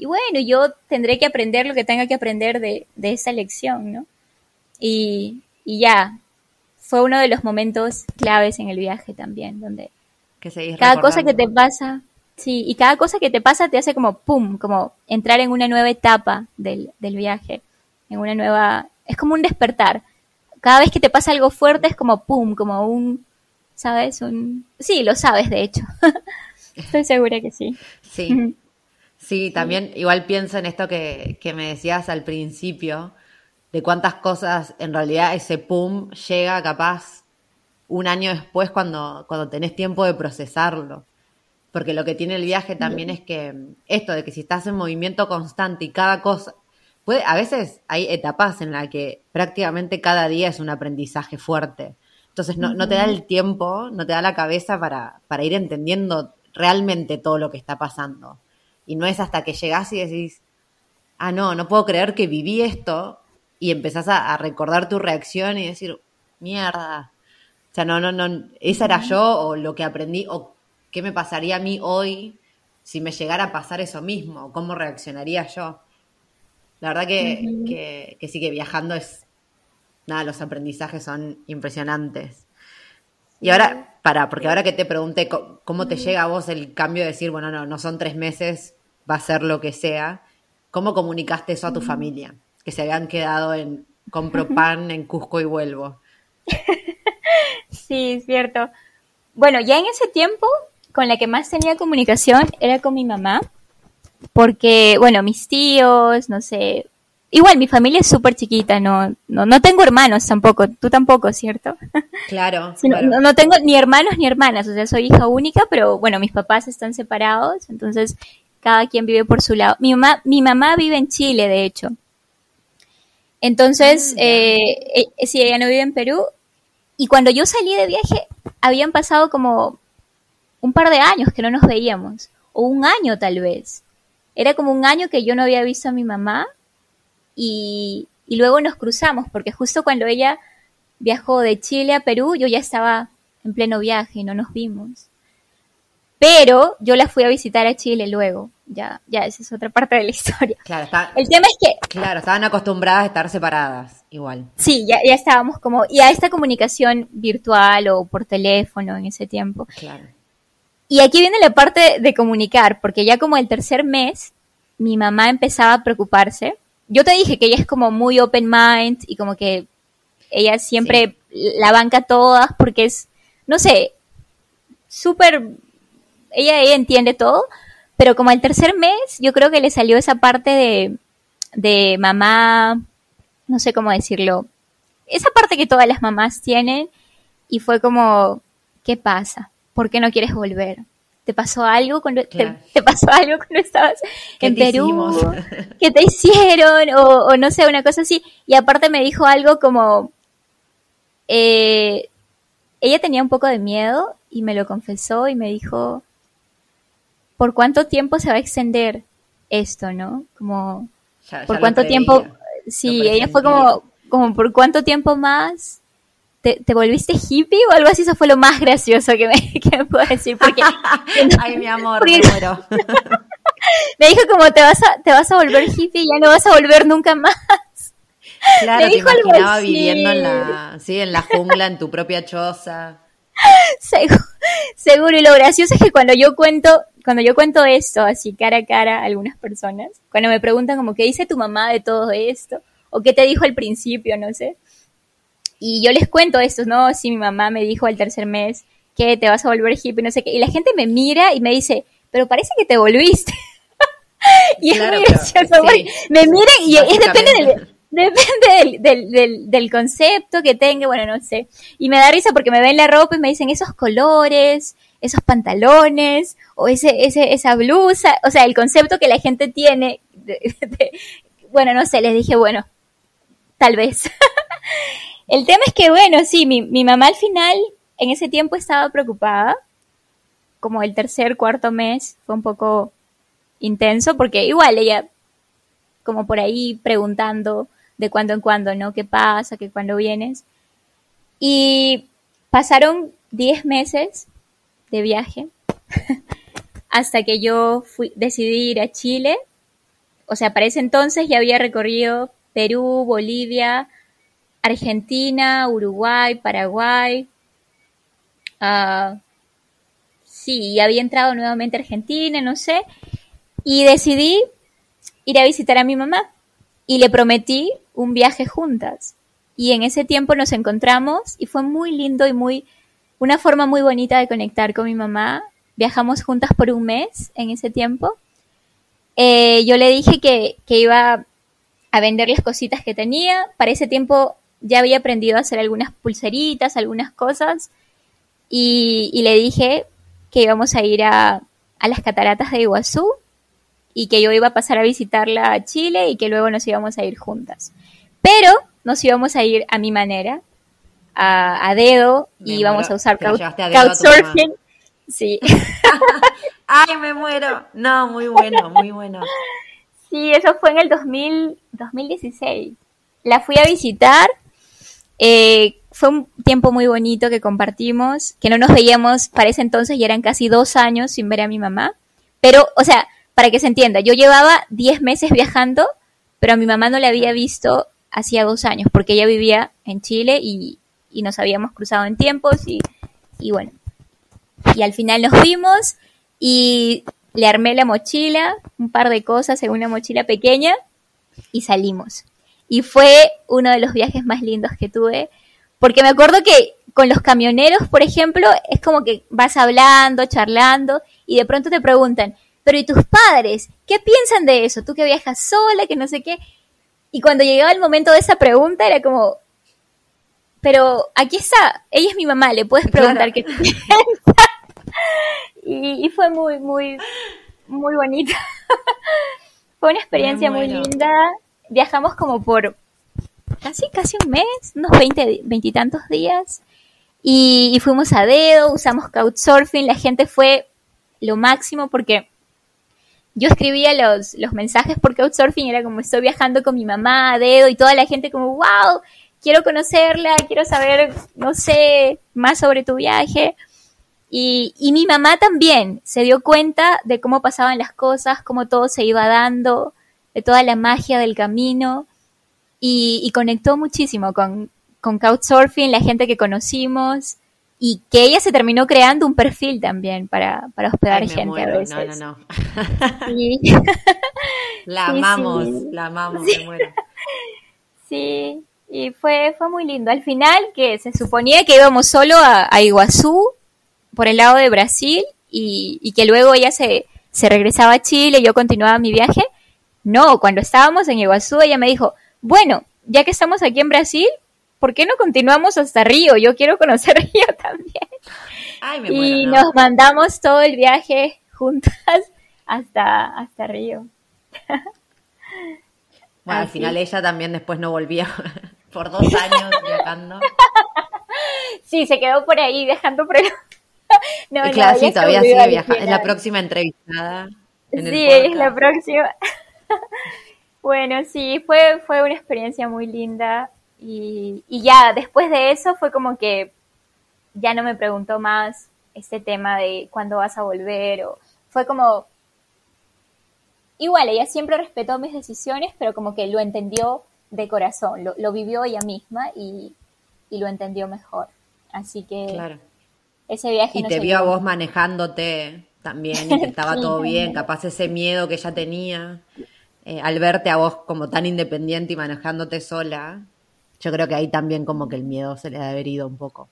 bueno, yo tendré que aprender lo que tenga que aprender de, esa lección, ¿no? Y, y, ya, fue uno de los momentos claves en el viaje también, donde cada cosa que te pasa, Sí, y cada cosa que te pasa te hace como pum, como entrar en una nueva etapa del, del viaje, en una nueva, es como un despertar. Cada vez que te pasa algo fuerte es como pum, como un, ¿sabes? Un, sí, lo sabes de hecho. Estoy segura que sí. Sí. Sí, también igual pienso en esto que, que me decías al principio, de cuántas cosas en realidad ese pum llega capaz un año después cuando, cuando tenés tiempo de procesarlo. Porque lo que tiene el viaje también es que esto de que si estás en movimiento constante y cada cosa, puede, a veces hay etapas en las que prácticamente cada día es un aprendizaje fuerte. Entonces no, no te da el tiempo, no te da la cabeza para, para ir entendiendo realmente todo lo que está pasando. Y no es hasta que llegás y decís, ah, no, no puedo creer que viví esto y empezás a, a recordar tu reacción y decir, mierda. O sea, no, no, no, esa era yo o lo que aprendí o ¿Qué me pasaría a mí hoy si me llegara a pasar eso mismo? ¿Cómo reaccionaría yo? La verdad que, sí que viajando es, nada, los aprendizajes son impresionantes. Y ahora, para, porque ahora que te pregunté cómo te llega a vos el cambio de decir, bueno, no, no son tres meses, va a ser lo que sea, ¿cómo comunicaste eso a tu familia? Que se habían quedado en compro pan en Cusco y vuelvo. Sí, cierto. Bueno, ya en ese tiempo con la que más tenía comunicación era con mi mamá, porque, bueno, mis tíos, no sé, igual mi familia es súper chiquita, no, no, no tengo hermanos tampoco, tú tampoco, ¿cierto? Claro. No, tengo ni hermanos ni hermanas, o sea, soy hija única, pero bueno, mis papás están separados, entonces cada quien vive por su lado. Mi mamá, mi mamá vive en Chile, de hecho. Entonces, ah, eh, eh, sí, ella no vive en Perú. Y cuando yo salí de viaje, habían pasado como un par de años que no nos veíamos, o un año tal vez. Era como un año que yo no había visto a mi mamá y, y luego nos cruzamos, porque justo cuando ella viajó de Chile a Perú, yo ya estaba en pleno viaje y no nos vimos. Pero yo la fui a visitar a Chile luego. Ya, ya, esa es otra parte de la historia. Claro, el tema es que. Claro, estaban acostumbradas a estar separadas, igual. Sí, ya, ya estábamos como. Y a esta comunicación virtual o por teléfono en ese tiempo. Claro. Y aquí viene la parte de comunicar, porque ya como el tercer mes, mi mamá empezaba a preocuparse. Yo te dije que ella es como muy open mind y como que ella siempre la banca todas porque es, no sé, súper, ella, ella entiende todo, pero como el tercer mes yo creo que le salió esa parte de, de mamá, no sé cómo decirlo, esa parte que todas las mamás tienen y fue como, ¿qué pasa? ¿Por qué no quieres volver? ¿Te pasó algo cuando, te, pasó algo cuando estabas en Perú? ¿Qué te hicieron? O, no sé, una cosa así. Y aparte me dijo algo como, eh, ella tenía un poco de miedo y me lo confesó y me dijo, ¿por cuánto tiempo se va a extender esto, no? Como, ¿por cuánto tiempo? Sí, ella fue como, como por cuánto tiempo más te, volviste hippie o algo así, eso fue lo más gracioso que me, que puedo decir. Porque, Ay, mi amor, me muero. me dijo como te vas a, te vas a volver hippie y ya no vas a volver nunca más. Claro, me te imaginaba viviendo en la, sí, en la jungla, en tu propia choza. Seguro, y lo gracioso es que cuando yo cuento, cuando yo cuento esto así cara a cara a algunas personas, cuando me preguntan como qué dice tu mamá de todo esto, o qué te dijo al principio, no sé, y yo les cuento esto, ¿no? Si mi mamá me dijo al tercer mes que te vas a volver hippie, no sé qué, y la gente me mira y me dice, pero parece que te volviste. y es muy gracioso, me miran y es depende del Depende del, del, del, concepto que tenga, bueno, no sé. Y me da risa porque me ven la ropa y me dicen esos colores, esos pantalones, o ese, ese, esa blusa, o sea, el concepto que la gente tiene. bueno, no sé, les dije, bueno, tal vez. el tema es que, bueno, sí, mi, mi mamá al final, en ese tiempo estaba preocupada, como el tercer, cuarto mes, fue un poco intenso, porque igual ella, como por ahí preguntando, de cuando en cuando, ¿no? ¿Qué pasa? ¿Qué cuando vienes? Y pasaron 10 meses de viaje hasta que yo fui, decidí ir a Chile. O sea, para ese entonces ya había recorrido Perú, Bolivia, Argentina, Uruguay, Paraguay. Uh, sí, había entrado nuevamente a Argentina, no sé. Y decidí ir a visitar a mi mamá. Y le prometí un viaje juntas. Y en ese tiempo nos encontramos y fue muy lindo y muy, una forma muy bonita de conectar con mi mamá. Viajamos juntas por un mes en ese tiempo. Eh, yo le dije que, que iba a vender las cositas que tenía. Para ese tiempo ya había aprendido a hacer algunas pulseritas, algunas cosas. Y, y le dije que íbamos a ir a, a, las cataratas de Iguazú y que yo iba a pasar a visitarla a Chile y que luego nos íbamos a ir juntas. Pero nos íbamos a ir a mi manera, a, dedo, y íbamos a usar couchsurfing. Sí. Ay, me muero. No, muy bueno, muy bueno. Sí, eso fue en el 2000, 2016. La fui a visitar. Eh, fue un tiempo muy bonito que compartimos, que no nos veíamos para ese entonces, ya eran casi dos años sin ver a mi mamá. Pero, o sea, para que se entienda, yo llevaba 10 meses viajando, pero a mi mamá no la había visto hacía dos años, porque ella vivía en Chile y, nos habíamos cruzado en tiempos y, y bueno. Y al final nos vimos y le armé la mochila, un par de cosas en una mochila pequeña y salimos. Y fue uno de los viajes más lindos que tuve, porque me acuerdo que con los camioneros, por ejemplo, es como que vas hablando, charlando y de pronto te preguntan, pero ¿y tus padres? ¿Qué piensan de eso? Tú que viajas sola, que no sé qué. Y cuando llegaba el momento de esa pregunta era como, pero aquí está, ella es mi mamá, le puedes preguntar qué piensa. y, fue muy, muy, muy bonita. fue una experiencia muy, linda. Viajamos como por casi, casi un mes, unos veinte, veintitantos días. Y, y, fuimos a dedo, usamos couchsurfing, la gente fue lo máximo porque yo escribía los, los mensajes por Couchsurfing, era como estoy viajando con mi mamá a dedo y toda la gente como, wow, quiero conocerla, quiero saber, no sé, más sobre tu viaje. Y, y mi mamá también se dio cuenta de cómo pasaban las cosas, cómo todo se iba dando, de toda la magia del camino. Y, y conectó muchísimo con, con Couchsurfing, la gente que conocimos y que ella se terminó creando un perfil también para, para hospedar gente a veces. No, no, no. la amamos, la amamos, me muero. Sí, y fue, fue muy lindo. Al final, que se suponía que íbamos solo a, Iguazú, por el lado de Brasil, y, y que luego ella se, se regresaba a Chile y yo continuaba mi viaje. No, cuando estábamos en Iguazú, ella me dijo, bueno, ya que estamos aquí en Brasil, ¿por qué no continuamos hasta Río? Yo quiero conocer Río también. y nos mandamos todo el viaje juntas hasta, hasta Río. Bueno, al final ella también después no volvía por dos años viajando. Sí, se quedó por ahí viajando. No, claro, sí, todavía sigue viajando. Es la próxima entrevistada. sí, es la próxima. Bueno, sí, fue, fue una experiencia muy linda Y, y ya después de eso fue como que ya no me preguntó más este tema de cuándo vas a volver o fue como igual ella siempre respetó mis decisiones pero como que lo entendió de corazón lo, lo vivió ella misma y, y, lo entendió mejor. Así que claro. ese viaje y no te vio a vos manejándote también y que estaba todo bien capaz ese miedo que ella tenía eh, al verte a vos como tan independiente y manejándote sola yo creo que ahí también como que el miedo se le ha haber ido un poco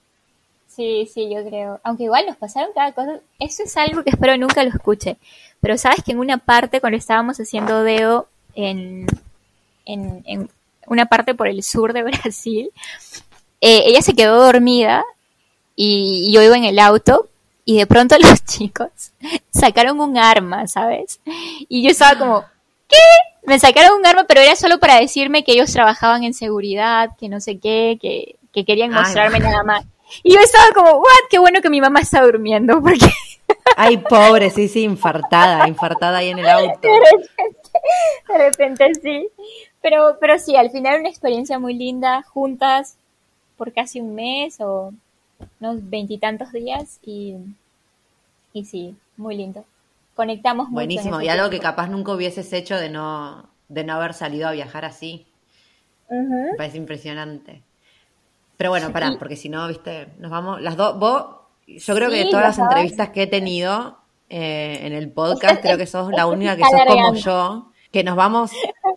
Sí, sí, yo creo. Aunque igual nos pasaron cada cosa. Eso es algo que espero nunca lo escuche. Pero sabes que en una parte, cuando estábamos haciendo Deo en, en, en una parte por el sur de Brasil, eh, ella se quedó dormida y, y yo iba en el auto y de pronto los chicos sacaron un arma, ¿sabes? Y yo estaba como, ¿qué? Me sacaron un arma, pero era solo para decirme que ellos trabajaban en seguridad, que no sé qué, que, que querían mostrarme nada más. Y yo estaba como, what, qué bueno que mi mamá está durmiendo, porque ay pobre sí sí infartada infartada ahí en el auto de repente, de repente sí. Pero, pero sí, al final una experiencia muy linda, juntas por casi un mes o unos veintitantos días y, y sí, muy lindo. Conectamos mucho. en buenísimo y algo que capaz nunca hubieses hecho de no de no haber salido a viajar así Ujú. Me parece impresionante. Pero bueno, pará, porque si no, viste, nos vamos, las dos, vos, yo creo que de todas las dos. entrevistas que he tenido eh, en el podcast, creo que sos la única que sos como yo, que nos vamos,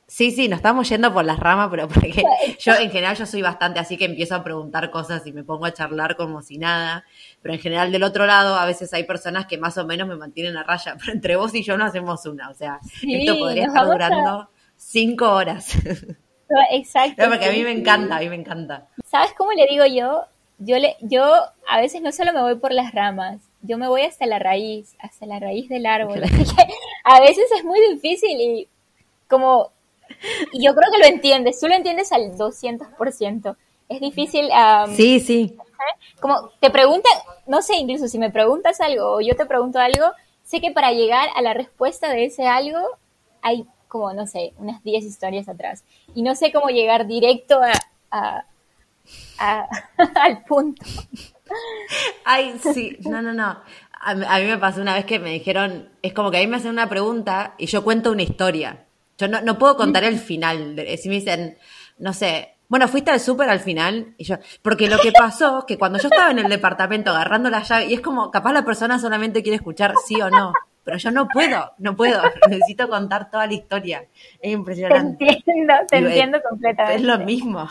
sí, sí, nos estamos yendo por las ramas, pero porque yo en general yo soy bastante así que empiezo a preguntar cosas y me pongo a charlar como si nada, pero en general del otro lado a veces hay personas que más o menos me mantienen a raya, pero entre vos y yo no hacemos una, o sea, Sí, esto podría estar a- durando cinco horas. Exacto. No, porque a mí me encanta, a mí me encanta. ¿Sabes cómo le digo yo? Yo, le, yo a veces no solo me voy por las ramas, yo me voy hasta la raíz, hasta la raíz del árbol. A veces es muy difícil y como, y yo creo que lo entiendes, tú lo entiendes al 200%. Es difícil, Sí, sí. como te preguntan, no sé, incluso si me preguntas algo o yo te pregunto algo, sé que para llegar a la respuesta de ese algo hay como, no sé, unas 10 historias atrás. Y no sé cómo llegar directo a, a- a- al punto. Ay, sí, no, no, no. A, a mí me pasó una vez que me dijeron, es como que a mí me hacen una pregunta y yo cuento una historia. Yo no, no puedo contar el final. Si me dicen, no sé, bueno, fuiste al súper al final y yo, porque lo que pasó es que cuando yo estaba en el departamento agarrando la llave y es como, capaz la persona solamente quiere escuchar sí o no, pero yo no puedo, no puedo, necesito contar toda la historia. Es Te impresionante. entiendo, te entiendo Es completamente. lo mismo.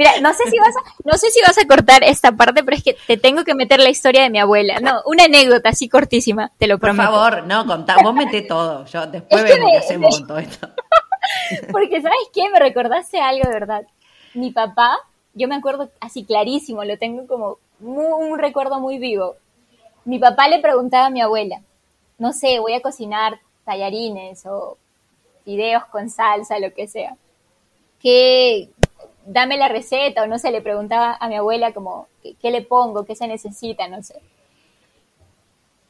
Mira, no sé si vas a, no sé si vas a cortar esta parte, pero es que te tengo que meter la historia de mi abuela. No, una anécdota así cortísima, te lo Por prometo. favor, no, contá, vos mete todo. Yo después Es que vemos me- qué hacemos me- con todo esto. Porque, ¿sabes qué? Me recordaste algo de verdad. Mi papá, yo me acuerdo así clarísimo, lo tengo como un recuerdo muy vivo. Mi papá le preguntaba a mi abuela, no sé, voy a cocinar tallarines o fideos con salsa, lo que sea. Que dame la receta o no sé, le preguntaba a mi abuela como, ¿qué, le pongo? ¿Qué se necesita? No sé.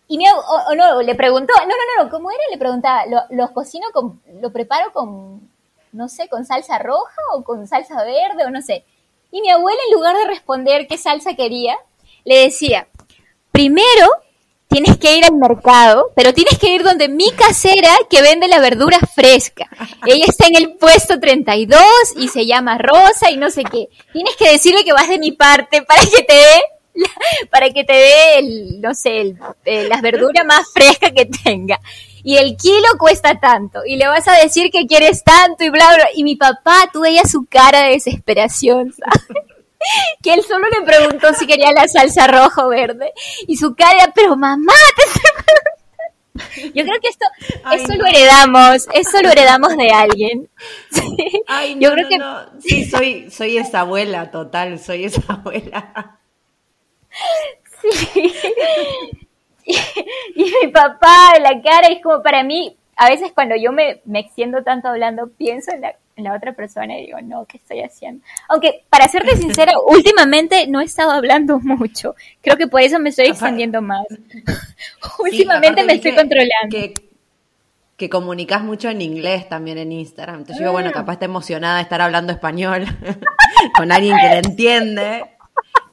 Y mi, ab- o, no, le preguntó, no, no, no, ¿cómo era? Le preguntaba, ¿lo, lo cocino con, lo preparo con, no sé, con salsa roja o con salsa verde o no sé? Y mi abuela, en lugar de responder qué salsa quería, le decía, primero tienes que ir al mercado, pero tienes que ir donde mi casera que vende la verdura fresca. Ella está en el puesto 32 y se llama Rosa y no sé qué. Tienes que decirle que vas de mi parte para que te dé la- para que te dé el, no sé, el, eh, las verduras más frescas que tenga. Y el kilo cuesta tanto. Y le vas a decir que quieres tanto y bla, bla. Y mi papá, tú veías su cara de desesperación, ¿sabes? que él solo le preguntó si quería la salsa roja o verde. Y su cara pero mamá, te estoy preguntando". Yo creo que esto, Ay, eso no. lo heredamos, eso lo heredamos de alguien. Sí. Ay, no, Yo creo no, que. Sí, soy, soy esa abuela, total, soy esa abuela. Sí. Y, y mi papá, la cara, es como para mí, a veces cuando yo me, me extiendo tanto hablando, pienso en la, en la otra persona y digo, no, ¿qué estoy haciendo? Aunque, para serte sincera, últimamente no he estado hablando mucho. Creo que por eso me estoy extendiendo más. Últimamente me estoy que- controlando. Que, que comunicas mucho en inglés también en Instagram. Entonces yo digo, bueno, capaz está emocionada de estar hablando español con alguien que le entiende.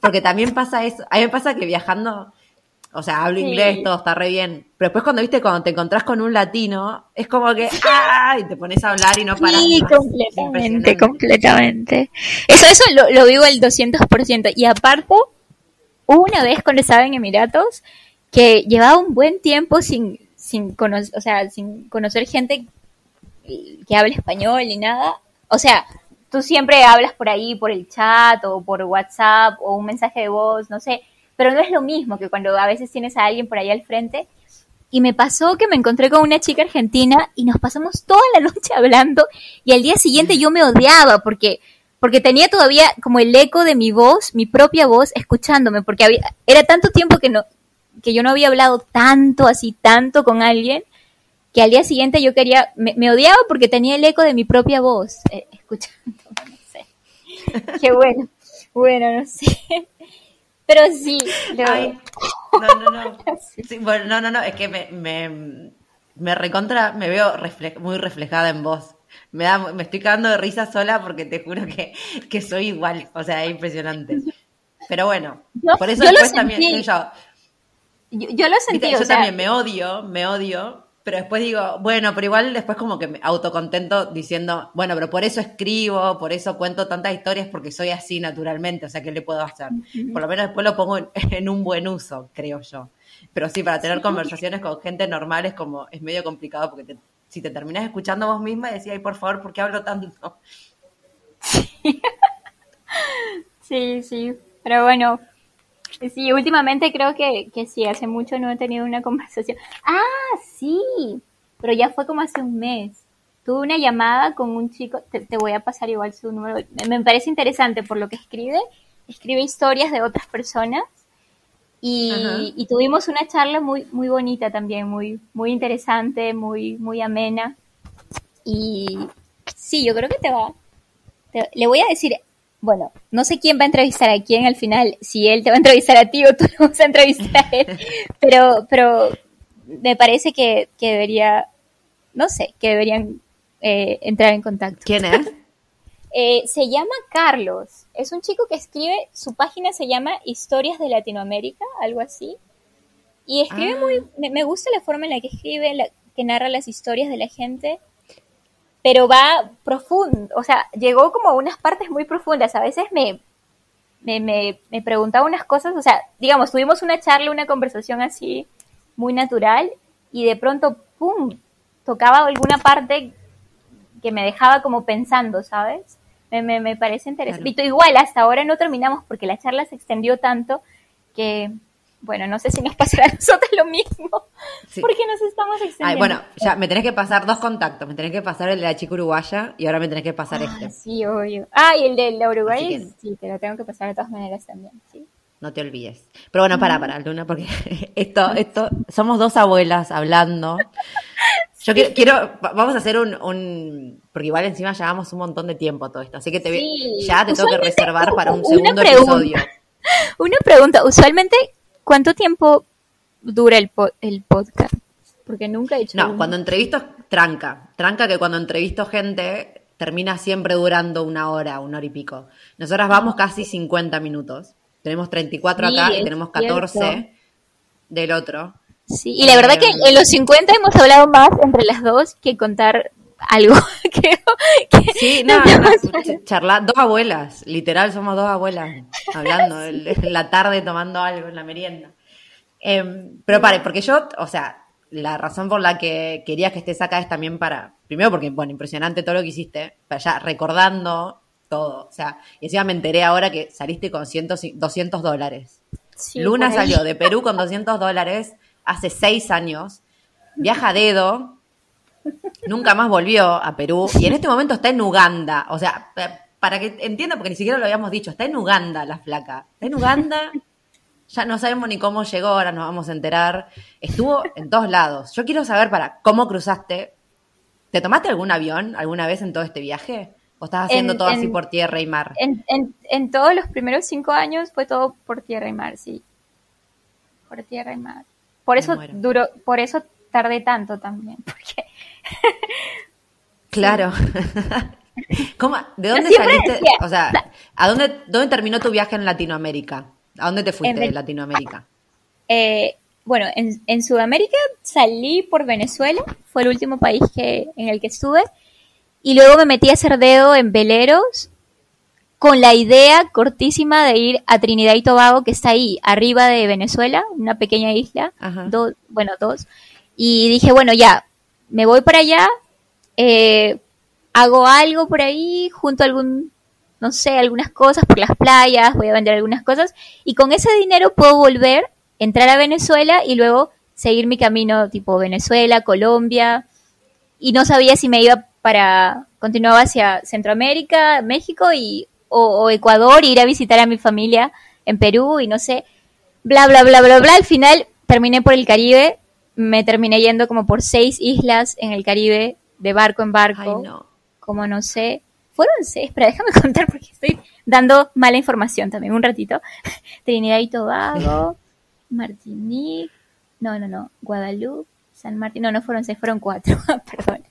Porque también pasa eso. A mí me pasa que viajando, o sea, hablo inglés, todo está re bien. Pero después cuando, viste, cuando te encontrás con un latino, es como que, ¡ah! Y te pones a hablar y no paras. Sí, completamente, completamente. Eso, eso lo, lo vivo el 200%. Y aparte, una vez cuando estaba en Emiratos, que llevaba un buen tiempo sin, sin conocer, o sea, sin conocer gente que hable español ni nada. O sea, tú siempre hablas por ahí, por el chat o por WhatsApp o un mensaje de voz, no sé, pero no es lo mismo que cuando a veces tienes a alguien por ahí al frente. Y me pasó que me encontré con una chica argentina y nos pasamos toda la noche hablando y al día siguiente yo me odiaba porque porque tenía todavía como el eco de mi voz, mi propia voz escuchándome, porque había, era tanto tiempo que no que yo no había hablado tanto así tanto con alguien que al día siguiente yo quería me, odiaba porque tenía el eco de mi propia voz eh, escuchándome, no sé. Qué bueno. Bueno, no sé. Pero sí. no, no, no. bueno, no, no, no. Es que me, me, me recontra, me veo muy reflejada en vos. Me, da, me estoy cagando de risa sola porque te juro que, que soy igual. O sea, es impresionante. Pero bueno, por eso después también yo, yo, lo sentí. Yo también me odio, me odio, pero después digo, bueno, pero igual después como que me autocontento diciendo, bueno, pero por eso escribo, por eso cuento tantas historias, porque soy así naturalmente, o sea, ¿qué le puedo hacer? Por lo menos después lo pongo en, un buen uso, creo yo. Pero sí, para tener conversaciones con gente normal es como, es medio complicado, porque si te terminas escuchando vos misma, decís, ay, por favor, ¿por qué hablo tanto? Sí, sí, pero bueno, Sí, últimamente creo que, que sí, hace mucho no he tenido una conversación. Ah, sí, pero ya fue como hace un mes. Tuve una llamada con un chico, te, voy a pasar igual su número, me parece interesante por lo que escribe, escribe historias de otras personas y, y, tuvimos una charla muy, muy bonita también, muy, muy interesante, muy, muy amena. Y sí, yo creo que te va. le voy a decir, bueno, no sé quién va a entrevistar a quién al final, si él te va a entrevistar a ti o tú lo vas a entrevistar a él, pero, pero me parece que, debería, no sé, que deberían eh, entrar en contacto. ¿Quién es? Eh, se llama Carlos, es un chico que escribe, su página se llama Historias de Latinoamérica, algo así, y escribe ah. muy, me, gusta la forma en la que escribe, la, que narra las historias de la gente, pero va profundo, o sea, llegó como a unas partes muy profundas. A veces me, me, me, preguntaba unas cosas, o sea, digamos, tuvimos una charla, una conversación así muy natural y de pronto, ¡pum!, tocaba alguna parte que me dejaba como pensando, ¿sabes? Me, me, me parece interesante. Igual, hasta ahora no terminamos porque la charla se extendió tanto que bueno, no sé si nos pasará a nosotros lo mismo, porque nos estamos extendiendo. bueno, ya me tenés que pasar dos contactos, me tenés que pasar el de la chica uruguaya y ahora me tenés que pasar ah, este. Sí, obvio. Ah, y el de la uruguaya, sí, te lo tengo que pasar de todas maneras también, sí. No te olvides. Pero bueno, para, para, Luna, porque esto, esto, somos dos abuelas hablando. Yo quiero, vamos a hacer un, un, porque igual encima llevamos un montón de tiempo todo esto, así que te, ya te tengo que reservar para un segundo episodio. Una pregunta, usualmente ¿Cuánto tiempo dura el, el podcast? Porque nunca he hecho. No, cuando entrevisto, tranca. Tranca que cuando entrevisto gente, termina siempre durando una hora, una hora y pico. Nosotras vamos casi 50 minutos. Tenemos 34 acá y tenemos 14 del otro. Sí, y la verdad que en los 50 hemos hablado más entre las dos que contar algo. sí, no, no, charlar, dos abuelas, literal, somos dos abuelas hablando en la tarde tomando algo en la merienda. Em, pero pare, porque yo, o sea, la razón por la que quería que estés acá es también para, primero porque, bueno, impresionante todo lo que hiciste, para ya recordando todo, o sea, y encima me enteré ahora que saliste con 200 dólares. Luna salió de Perú con 200 dólares hace seis años, viaja a dedo, Nunca más volvió a Perú y en este momento está en Uganda. O sea, para que entienda, porque ni siquiera lo habíamos dicho, está en Uganda la flaca. Está en Uganda, ya no sabemos ni cómo llegó, ahora nos vamos a enterar. Estuvo en todos lados. Yo quiero saber para cómo cruzaste. ¿Te tomaste algún avión alguna vez en todo este viaje? ¿O estás haciendo todo así por tierra y mar? En, en, todos los primeros cinco años fue todo por tierra y mar, sí. Por tierra y mar. Por eso duró, por eso tardé tanto también, porque Claro. ¿Cómo, ¿De dónde saliste? o sea, ¿a dónde, dónde terminó tu viaje en Latinoamérica? ¿A dónde te fuiste de Latinoamérica? Eh, bueno, en, en, Sudamérica salí por Venezuela, fue el último país que, en el que estuve, y luego me metí a hacer dedo en veleros con la idea cortísima de ir a Trinidad y Tobago, que está ahí, arriba de Venezuela, una pequeña isla, dos, bueno, dos, y dije, bueno, ya, me voy para allá, eh, hago algo por ahí, junto a algún, no sé, algunas cosas por las playas, voy a vender algunas cosas, y con ese dinero puedo volver, entrar a Venezuela y luego seguir mi camino tipo Venezuela, Colombia, y no sabía si me iba para, continuaba hacia Centroamérica, México y, o, Ecuador, ir a visitar a mi familia en Perú y no sé, bla, bla, bla, bla, bla. Al final terminé por el Caribe, me terminé yendo como por seis islas en el Caribe, de barco en barco. no. Como no sé. Fueron seis, pero déjame contar porque estoy dando mala información también un ratito. Trinidad y Tobago, Martinique, no, no, no, Guadalupe, San Martín, no, no fueron seis, fueron cuatro, perdón.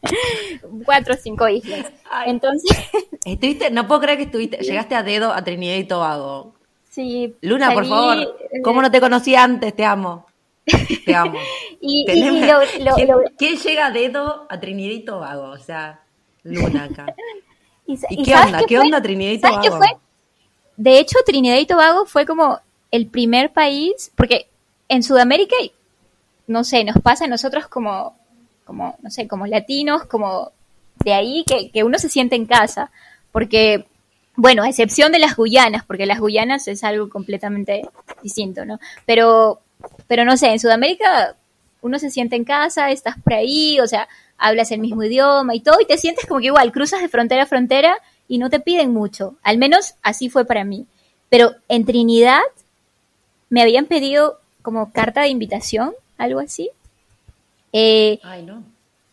cuatro o cinco islas. Entonces. Estuviste, no puedo creer que estuviste, llegaste a dedo a Trinidad y Tobago. Sí. Luna, por favor, eh, ¿cómo no te conocí antes? Te amo. Te amo. y, ¿Quién, llega a dedo a Trinidad y Tobago? O sea, Luna acá. ¿Y, qué onda? Qué, onda Trinidad y Tobago? Qué fue? De hecho, Trinidad y Tobago fue como el primer país, porque en Sudamérica, no sé, nos pasa a nosotros como, como no sé, como latinos, como de ahí que, que uno se siente en casa, porque bueno, a excepción de las Guyanas, porque las Guyanas es algo completamente distinto, ¿no? Pero pero no sé, en Sudamérica uno se siente en casa, estás por ahí, o sea, hablas el mismo idioma y todo, y te sientes como que igual, cruzas de frontera a frontera y no te piden mucho. Al menos así fue para mí. Pero en Trinidad me habían pedido como carta de invitación, algo así. Eh, Ay, no.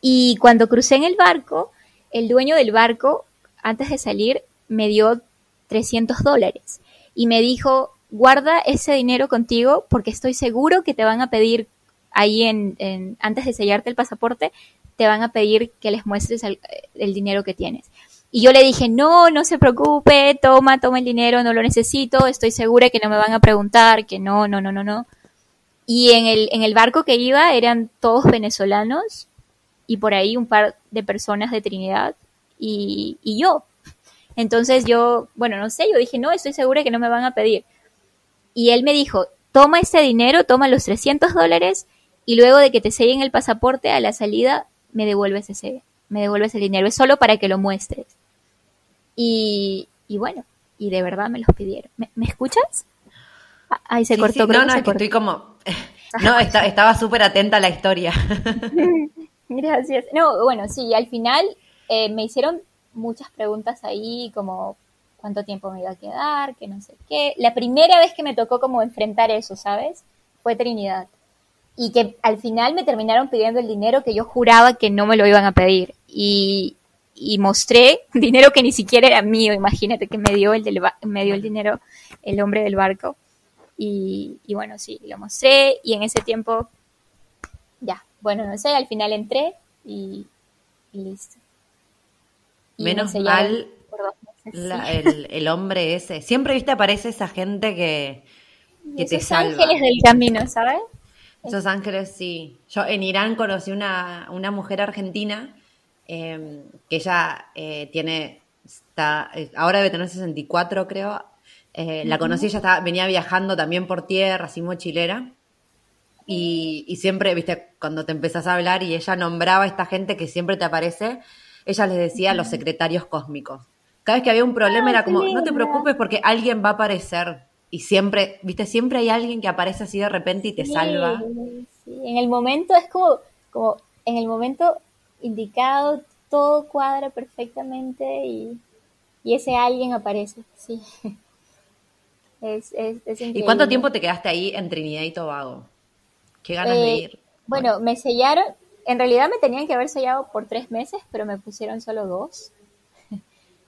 Y cuando crucé en el barco, el dueño del barco, antes de salir, me dio 300 dólares y me dijo, guarda ese dinero contigo porque estoy seguro que te van a pedir ahí en, antes de sellarte el pasaporte, te van a pedir que les muestres el, dinero que tienes. Y yo le dije, no, no se preocupe, toma, toma el dinero, no lo necesito, estoy segura que no me van a preguntar, que no, no, no, no, no. Y en el, en el barco que iba eran todos venezolanos y por ahí un par de personas de Trinidad y, y yo. Entonces yo, bueno, no sé, yo dije, no, estoy segura que no me van a pedir y él me dijo, toma ese dinero, toma los 300 dólares y luego de que te sellen el pasaporte a la salida, me devuelves ese, me devuelves el dinero. Es solo para que lo muestres. Y, y bueno, y de verdad me los pidieron. ¿Me, escuchas? Ah, ay, se cortó. no, no, estoy como... No, estaba súper atenta a la historia. Gracias. No, bueno, sí, al final eh, me hicieron muchas preguntas ahí, como cuánto tiempo me iba a quedar, que no sé qué. La primera vez que me tocó como enfrentar eso, ¿sabes? Fue Trinidad. Y que al final me terminaron pidiendo el dinero que yo juraba que no me lo iban a pedir. Y, mostré dinero que ni siquiera era mío, imagínate que me dio el, del, me dio el dinero el hombre del barco. Y, bueno, sí, lo mostré y en ese tiempo, ya, bueno, no sé, al final entré y, listo. Menos mal el, hombre ese. Siempre, viste, aparece esa gente que, que te salva. ángeles del camino, ¿sabes? Esos ángeles, sí. Yo en Irán conocí una, una mujer argentina em, que ella eh, tiene, está, eh, ahora debe tener 64 creo. Eh, la conocí, ella estaba, venía viajando también por tierra, así mochilera. Y, y, siempre, viste, cuando te empezás a hablar y ella nombraba a esta gente que siempre te aparece, ella les decía los secretarios cósmicos cada vez que había un problema era como, no te preocupes porque alguien va a aparecer. Y siempre, viste, siempre hay alguien que aparece así de repente y te salva. Sí. En el momento es como, como, en el momento indicado, todo cuadra perfectamente y, ese alguien aparece, sí. Es, ¿Y cuánto tiempo te quedaste ahí en Trinidad y Tobago? ¿Qué ganas de eh, ir? Bueno, me sellaron, en realidad me tenían que haber sellado por tres meses, pero me pusieron solo dos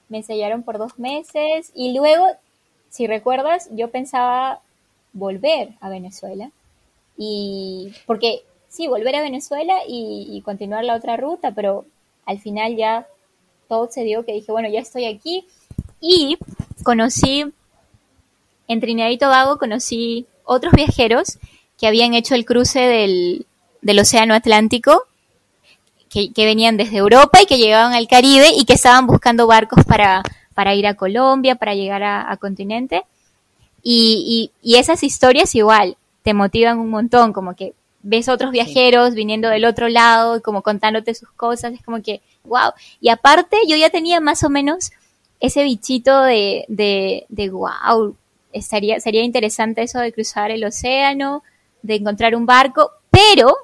me sellaron por dos meses y luego, si recuerdas, yo pensaba volver a Venezuela y porque sí, volver a Venezuela y, continuar la otra ruta, pero al final ya todo se dio que dije, bueno, ya estoy aquí. Y conocí, en Trinidad y Tobago, conocí otros viajeros que habían hecho el cruce del, del Océano Atlántico, que, venían desde Europa y que llegaban al Caribe y que estaban buscando barcos para, para ir a Colombia, para llegar a, continente. Y, y, esas historias igual te motivan un montón, como que ves otros viajeros viniendo del otro lado, como contándote sus cosas, es como que, wow. Y aparte yo ya tenía más o menos ese bichito de, de, de wow, estaría, sería interesante eso de cruzar el océano, de encontrar un barco, pero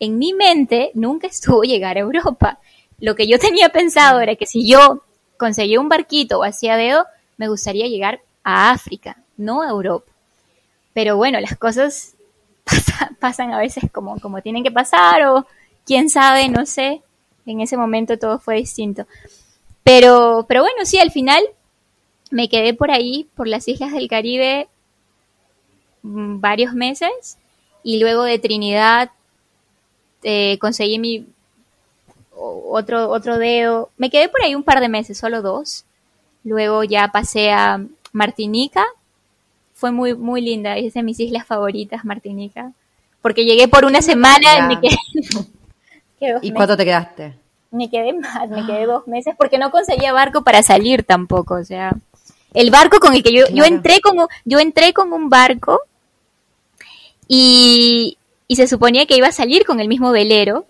en mi mente nunca estuvo llegar a Europa. Lo que yo tenía pensado era que si yo conseguía un barquito o hacía dedo, me gustaría llegar a África, no a Europa. Pero bueno, las cosas pasan a veces como, como tienen que pasar o quién sabe, no sé. En ese momento todo fue distinto. Pero, pero bueno, sí, al final me quedé por ahí, por las islas del Caribe, mm, varios meses y luego de Trinidad eh, conseguí mi otro, otro dedo. Me quedé por ahí un par de meses, solo dos. Luego ya pasé a Martinica. Fue muy, muy linda, es de mis islas favoritas, Martinica. Porque llegué por una semana y me quedé. ¿Y cuánto te quedaste? Me quedé más, me quedé dos meses porque no conseguía barco para salir tampoco. O sea, el barco con el que yo, yo entré como, yo entré con un barco y, y se suponía que iba a salir con el mismo velero,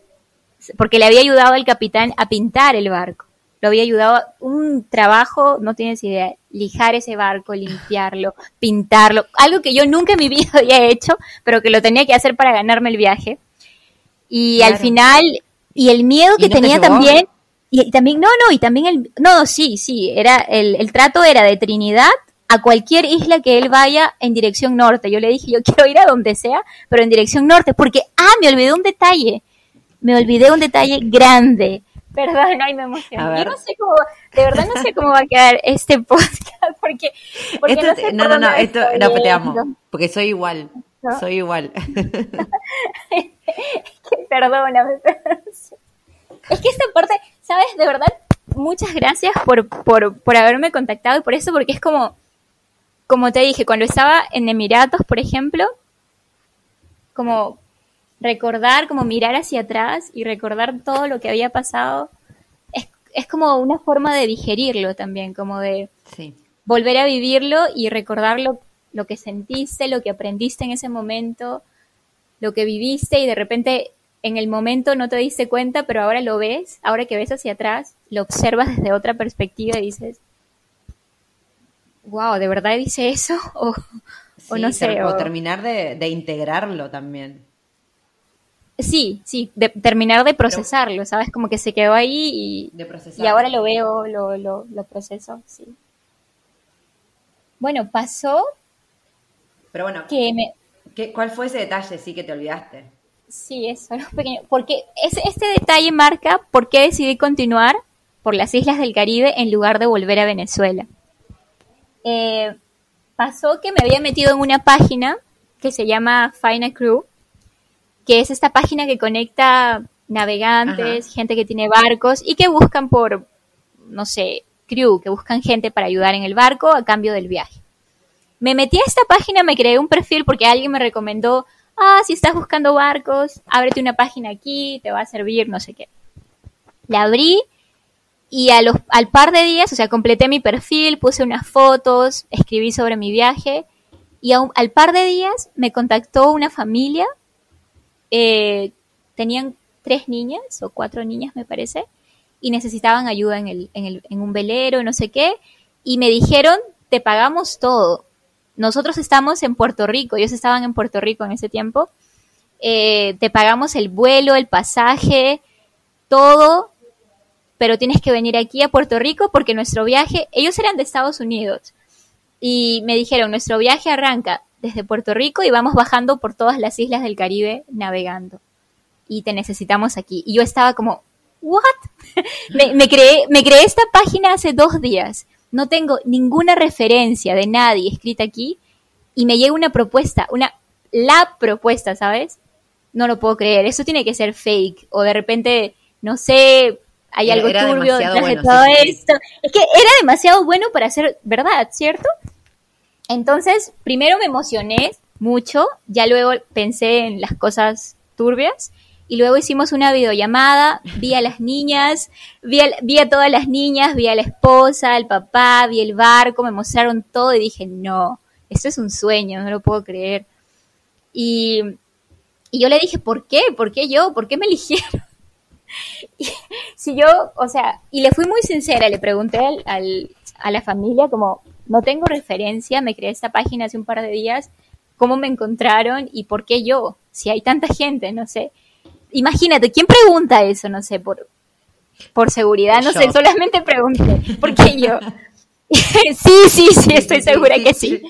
porque le había ayudado al capitán a pintar el barco. Lo había ayudado un trabajo, no tienes idea, lijar ese barco, limpiarlo, pintarlo, algo que yo nunca en mi vida había hecho, pero que lo tenía que hacer para ganarme el viaje. Y al final, y el miedo que tenía también, y, también, no, no, y también el, no, sí, sí, era, el, el trato era de Trinidad a cualquier isla que él vaya en dirección norte. Yo le dije, yo quiero ir a donde sea, pero en dirección norte, porque, ah, me olvidé un detalle. Me olvidé un detalle grande. Perdón, ay, me emociono. Yo no sé cómo, de verdad no sé cómo va a quedar este podcast, porque, porque no, sé no, no, no, esto, no, te amo, porque soy igual, soy igual. Perdóname, es que esta parte, ¿sabes? De verdad, muchas gracias por, por, por haberme contactado y por eso, porque es como, como te dije, cuando estaba en Emiratos, por ejemplo, como recordar, como mirar hacia atrás y recordar todo lo que había pasado, es, es como una forma de digerirlo también, como de volver a vivirlo y recordar lo, lo que sentiste, lo que aprendiste en ese momento, lo que viviste y de repente en el momento no te diste cuenta, pero ahora lo ves, ahora que ves hacia atrás, lo observas desde otra perspectiva y dices, wow, ¿de verdad dice eso? O, no sé. O, terminar de, integrarlo también. Sí, sí, de, terminar de procesarlo, ¿sabes? Como que se quedó ahí y, y ahora lo veo, lo, lo, lo proceso, sí. Bueno, pasó. Pero bueno, que me... ¿qué, ¿cuál fue ese detalle, sí, que te olvidaste? Sí, eso. Porque ese, este detalle marca por qué decidí continuar por las islas del Caribe en lugar de volver a Venezuela. Eh, pasó que me había metido en una página que se llama Final Crew, que es esta página que conecta navegantes, gente que tiene barcos y que buscan por, no sé, crew, que buscan gente para ayudar en el barco a cambio del viaje. Me metí a esta página, me creé un perfil porque alguien me recomendó, ah, si estás buscando barcos, ábrete una página aquí, te va a servir, no sé qué. La abrí y a los, al par de días, o sea, completé mi perfil, puse unas fotos, escribí sobre mi viaje y al par de días me contactó una familia, eh, tenían tres niñas o cuatro niñas me parece, y necesitaban ayuda en, el, en, el, en un velero, no sé qué, y me dijeron, te pagamos todo. Nosotros estamos en Puerto Rico, ellos estaban en Puerto Rico en ese tiempo, eh, te pagamos el vuelo, el pasaje, todo pero tienes que venir aquí a Puerto Rico porque nuestro viaje, ellos eran de Estados Unidos y me dijeron, nuestro viaje arranca desde Puerto Rico y vamos bajando por todas las islas del Caribe navegando y te necesitamos aquí. Y yo estaba como, ¿what? me, creé, me creé esta página hace dos días. No tengo ninguna referencia de nadie escrita aquí y me llega una propuesta, una, la propuesta, ¿sabes? no lo puedo creer, eso tiene que ser fake, o de repente, no sé, hay algo turbio detrás de todo esto. Es que era demasiado bueno para ser verdad, ¿cierto? Entonces, primero me emocioné mucho, ya luego pensé en las cosas turbias, y luego hicimos una videollamada, vi a las niñas, vi a, todas las niñas, vi a la esposa, al papá, vi el barco, me mostraron todo y dije, no, esto es un sueño, no lo puedo creer. Y, yo le dije, ¿por qué? ¿Por qué yo? ¿Por qué me eligieron? si yo, o sea, y le fui muy sincera, le pregunté a la familia como, no tengo referencia, me creé esta página hace un par de días, ¿cómo me encontraron y por qué yo? Si hay tanta gente, no sé imagínate, ¿quién pregunta eso? No sé, por, por seguridad, no sé, solamente pregunté, ¿por qué yo? sí, sí, sí, estoy segura que sí.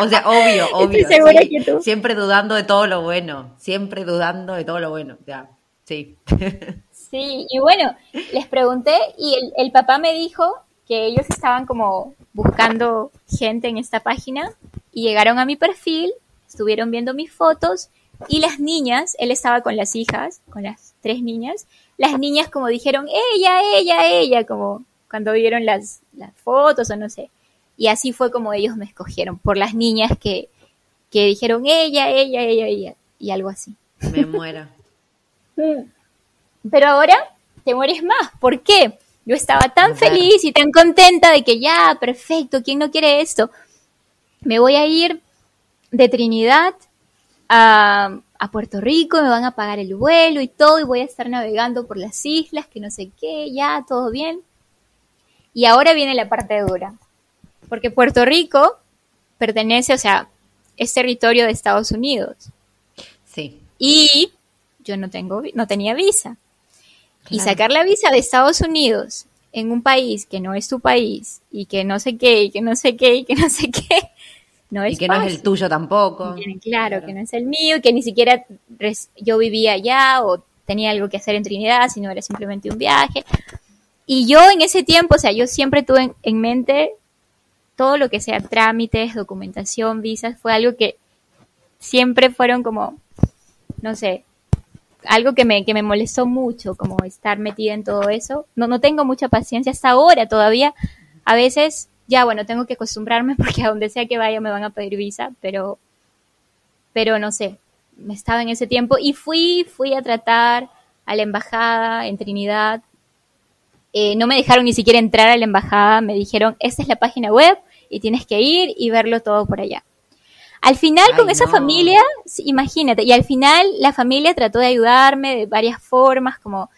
O sea, obvio, obvio. Estoy segura que tú. Siempre dudando de todo lo bueno, siempre dudando de todo lo bueno, ya, sí. Sí, y bueno, les pregunté y el, el papá me dijo que ellos estaban como buscando gente en esta página y llegaron a mi perfil, estuvieron viendo mis fotos y las niñas, él estaba con las hijas, con las tres niñas, las niñas como dijeron, ella, ella, ella, como cuando vieron las, las fotos o no sé. Y así fue como ellos me escogieron, por las niñas que, que dijeron, ella, ella, ella, ella, y algo así. Me muero. Pero ahora te mueres más. ¿Por qué? Yo estaba tan feliz y tan contenta de que ya, perfecto, ¿quién no quiere esto? Me voy a ir de Trinidad a, Puerto Rico, me van a pagar el vuelo y todo, y voy a estar navegando por las islas, que no sé qué, ya, todo bien. Y ahora viene la parte dura, porque Puerto Rico pertenece, o sea, es territorio de Estados Unidos. Sí. Y yo no tengo, no tenía visa. Y sacar la visa de Estados Unidos en un país que no es tu país y que no sé qué y que no sé qué y que no sé qué, y que no es el tuyo tampoco. claro, que no es el mío, que ni siquiera yo vivía allá o tenía algo que hacer en Trinidad, sino era simplemente un viaje. Y yo en ese tiempo, o sea, yo siempre tuve en, mente todo lo que sea trámites, documentación, visas, fue algo que siempre fueron como, no sé, algo que me, que me molestó mucho, como estar metida en todo eso. No, no tengo mucha paciencia hasta ahora todavía. A veces ya bueno, tengo que acostumbrarme porque a donde sea que vaya me van a pedir visa, pero, pero no sé, me estaba en ese tiempo y fui, fui a tratar a la embajada en Trinidad. Eh, no me dejaron ni siquiera entrar a la embajada, me dijeron, esta es la página web y tienes que ir y verlo todo por allá. Al final con esa familia, imagínate, y al final la familia trató de ayudarme de varias formas, como,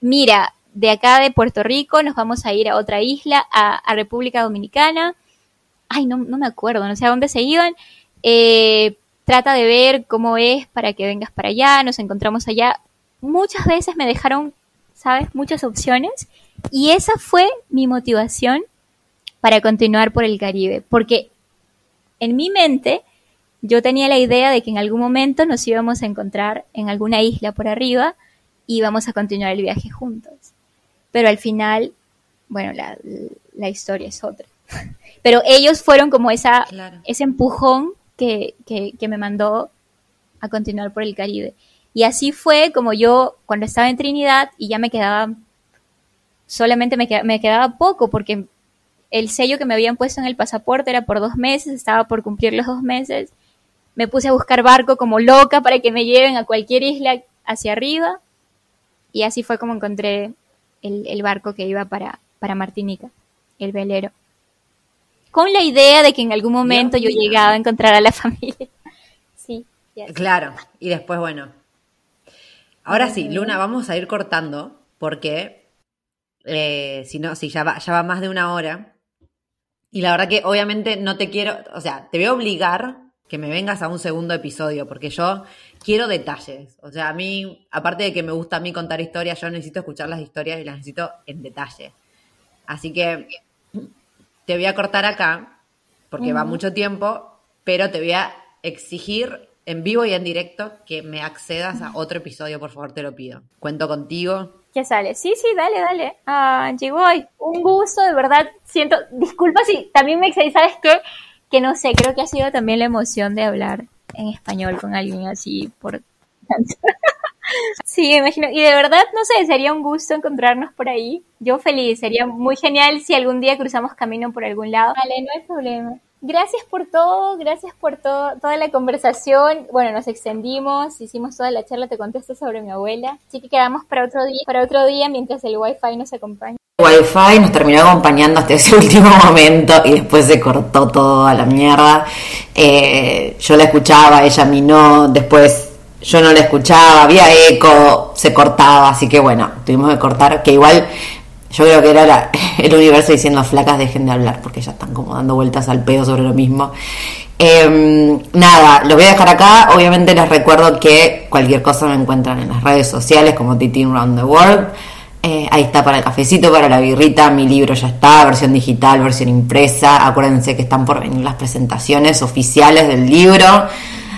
mira, de acá de Puerto Rico nos vamos a ir a otra isla, a, República Dominicana. Ay, no, no, me acuerdo, no sé a dónde se iban. Eh, trata de ver cómo es para que vengas para allá, nos encontramos allá. Muchas veces me dejaron, ¿sabes? Muchas opciones. Y esa fue mi motivación para continuar por el Caribe. Porque en mi mente yo tenía la idea de que en algún momento nos íbamos a encontrar en alguna isla por arriba y íbamos a continuar el viaje juntos pero al final, bueno, la, historia es otra. Pero ellos fueron como esa, ese empujón que, me mandó a continuar por el Caribe. Y así fue como yo, cuando estaba en Trinidad y ya me quedaba, solamente me, me quedaba poco porque el sello que me habían puesto en el pasaporte era por dos meses, estaba por cumplir los dos meses. Me puse a buscar barco como loca para que me lleven a cualquier isla hacia arriba. Y así fue como encontré el, barco que iba para, para Martinica, el velero. Con la idea de que en algún momento yo llegaba a encontrar a la familia. sí. Claro, y después, bueno. Ahora sí, Luna, vamos a ir cortando porque eh, si no, si ya va, ya va más de una hora. Y la verdad que obviamente no te quiero, o sea, te voy a obligar que me vengas a un segundo episodio, porque yo quiero detalles. O sea, a mí, aparte de que me gusta a mí contar historias, yo necesito escuchar las historias y las necesito en detalle. Así que te voy a cortar acá, porque va mucho tiempo, pero te voy a exigir en vivo y en directo que me accedas a otro episodio, por favor, te lo pido. Cuento contigo. ¿Qué sale? Sí, sí, dale, dale. Ah, llegó hoy. Un gusto, de verdad. Siento, disculpa si también me excedí, ¿sabes qué? Que no sé, creo que ha sido también la emoción de hablar en español con alguien así por Sí, imagino. Y de verdad, no sé, sería un gusto encontrarnos por ahí. Yo feliz, sería muy genial si algún día cruzamos camino por algún lado. Vale, no hay problema. Gracias por todo, gracias por todo, toda la conversación. Bueno, nos extendimos, hicimos toda la charla, te contesto sobre mi abuela. Así que quedamos para otro día, para otro día mientras el wifi nos acompaña. Wifi nos terminó acompañando hasta ese último momento y después se cortó todo a la mierda. Eh, yo la escuchaba, ella a mí no, después yo no la escuchaba, había eco, se cortaba, así que bueno, tuvimos que cortar, que igual yo creo que era el universo diciendo flacas dejen de hablar porque ya están como dando vueltas al pedo sobre lo mismo. Em, nada, lo voy a dejar acá. Obviamente les recuerdo que cualquier cosa me encuentran en las redes sociales como Titin Round the World. Eh, ahí está para el cafecito, para la birrita. Mi libro ya está, versión digital, versión impresa. Acuérdense que están por venir las presentaciones oficiales del libro.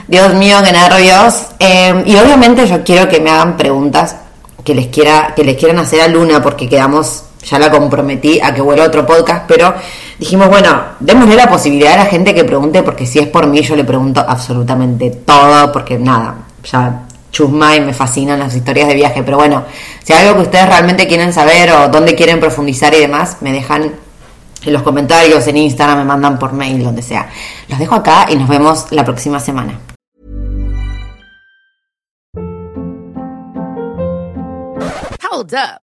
Dios mío, qué nervios. Em, y obviamente yo quiero que me hagan preguntas que les quiera que les quieran hacer a Luna porque quedamos ya la comprometí a que vuelva otro podcast, pero dijimos, bueno, démosle la posibilidad a la gente que pregunte, porque si es por mí, yo le pregunto absolutamente todo, porque nada, ya chusma y me fascinan las historias de viaje, pero bueno, si hay algo que ustedes realmente quieren saber o dónde quieren profundizar y demás, me dejan en los comentarios, en Instagram, me mandan por mail, donde sea. Los dejo acá y nos vemos la próxima semana. Hold up.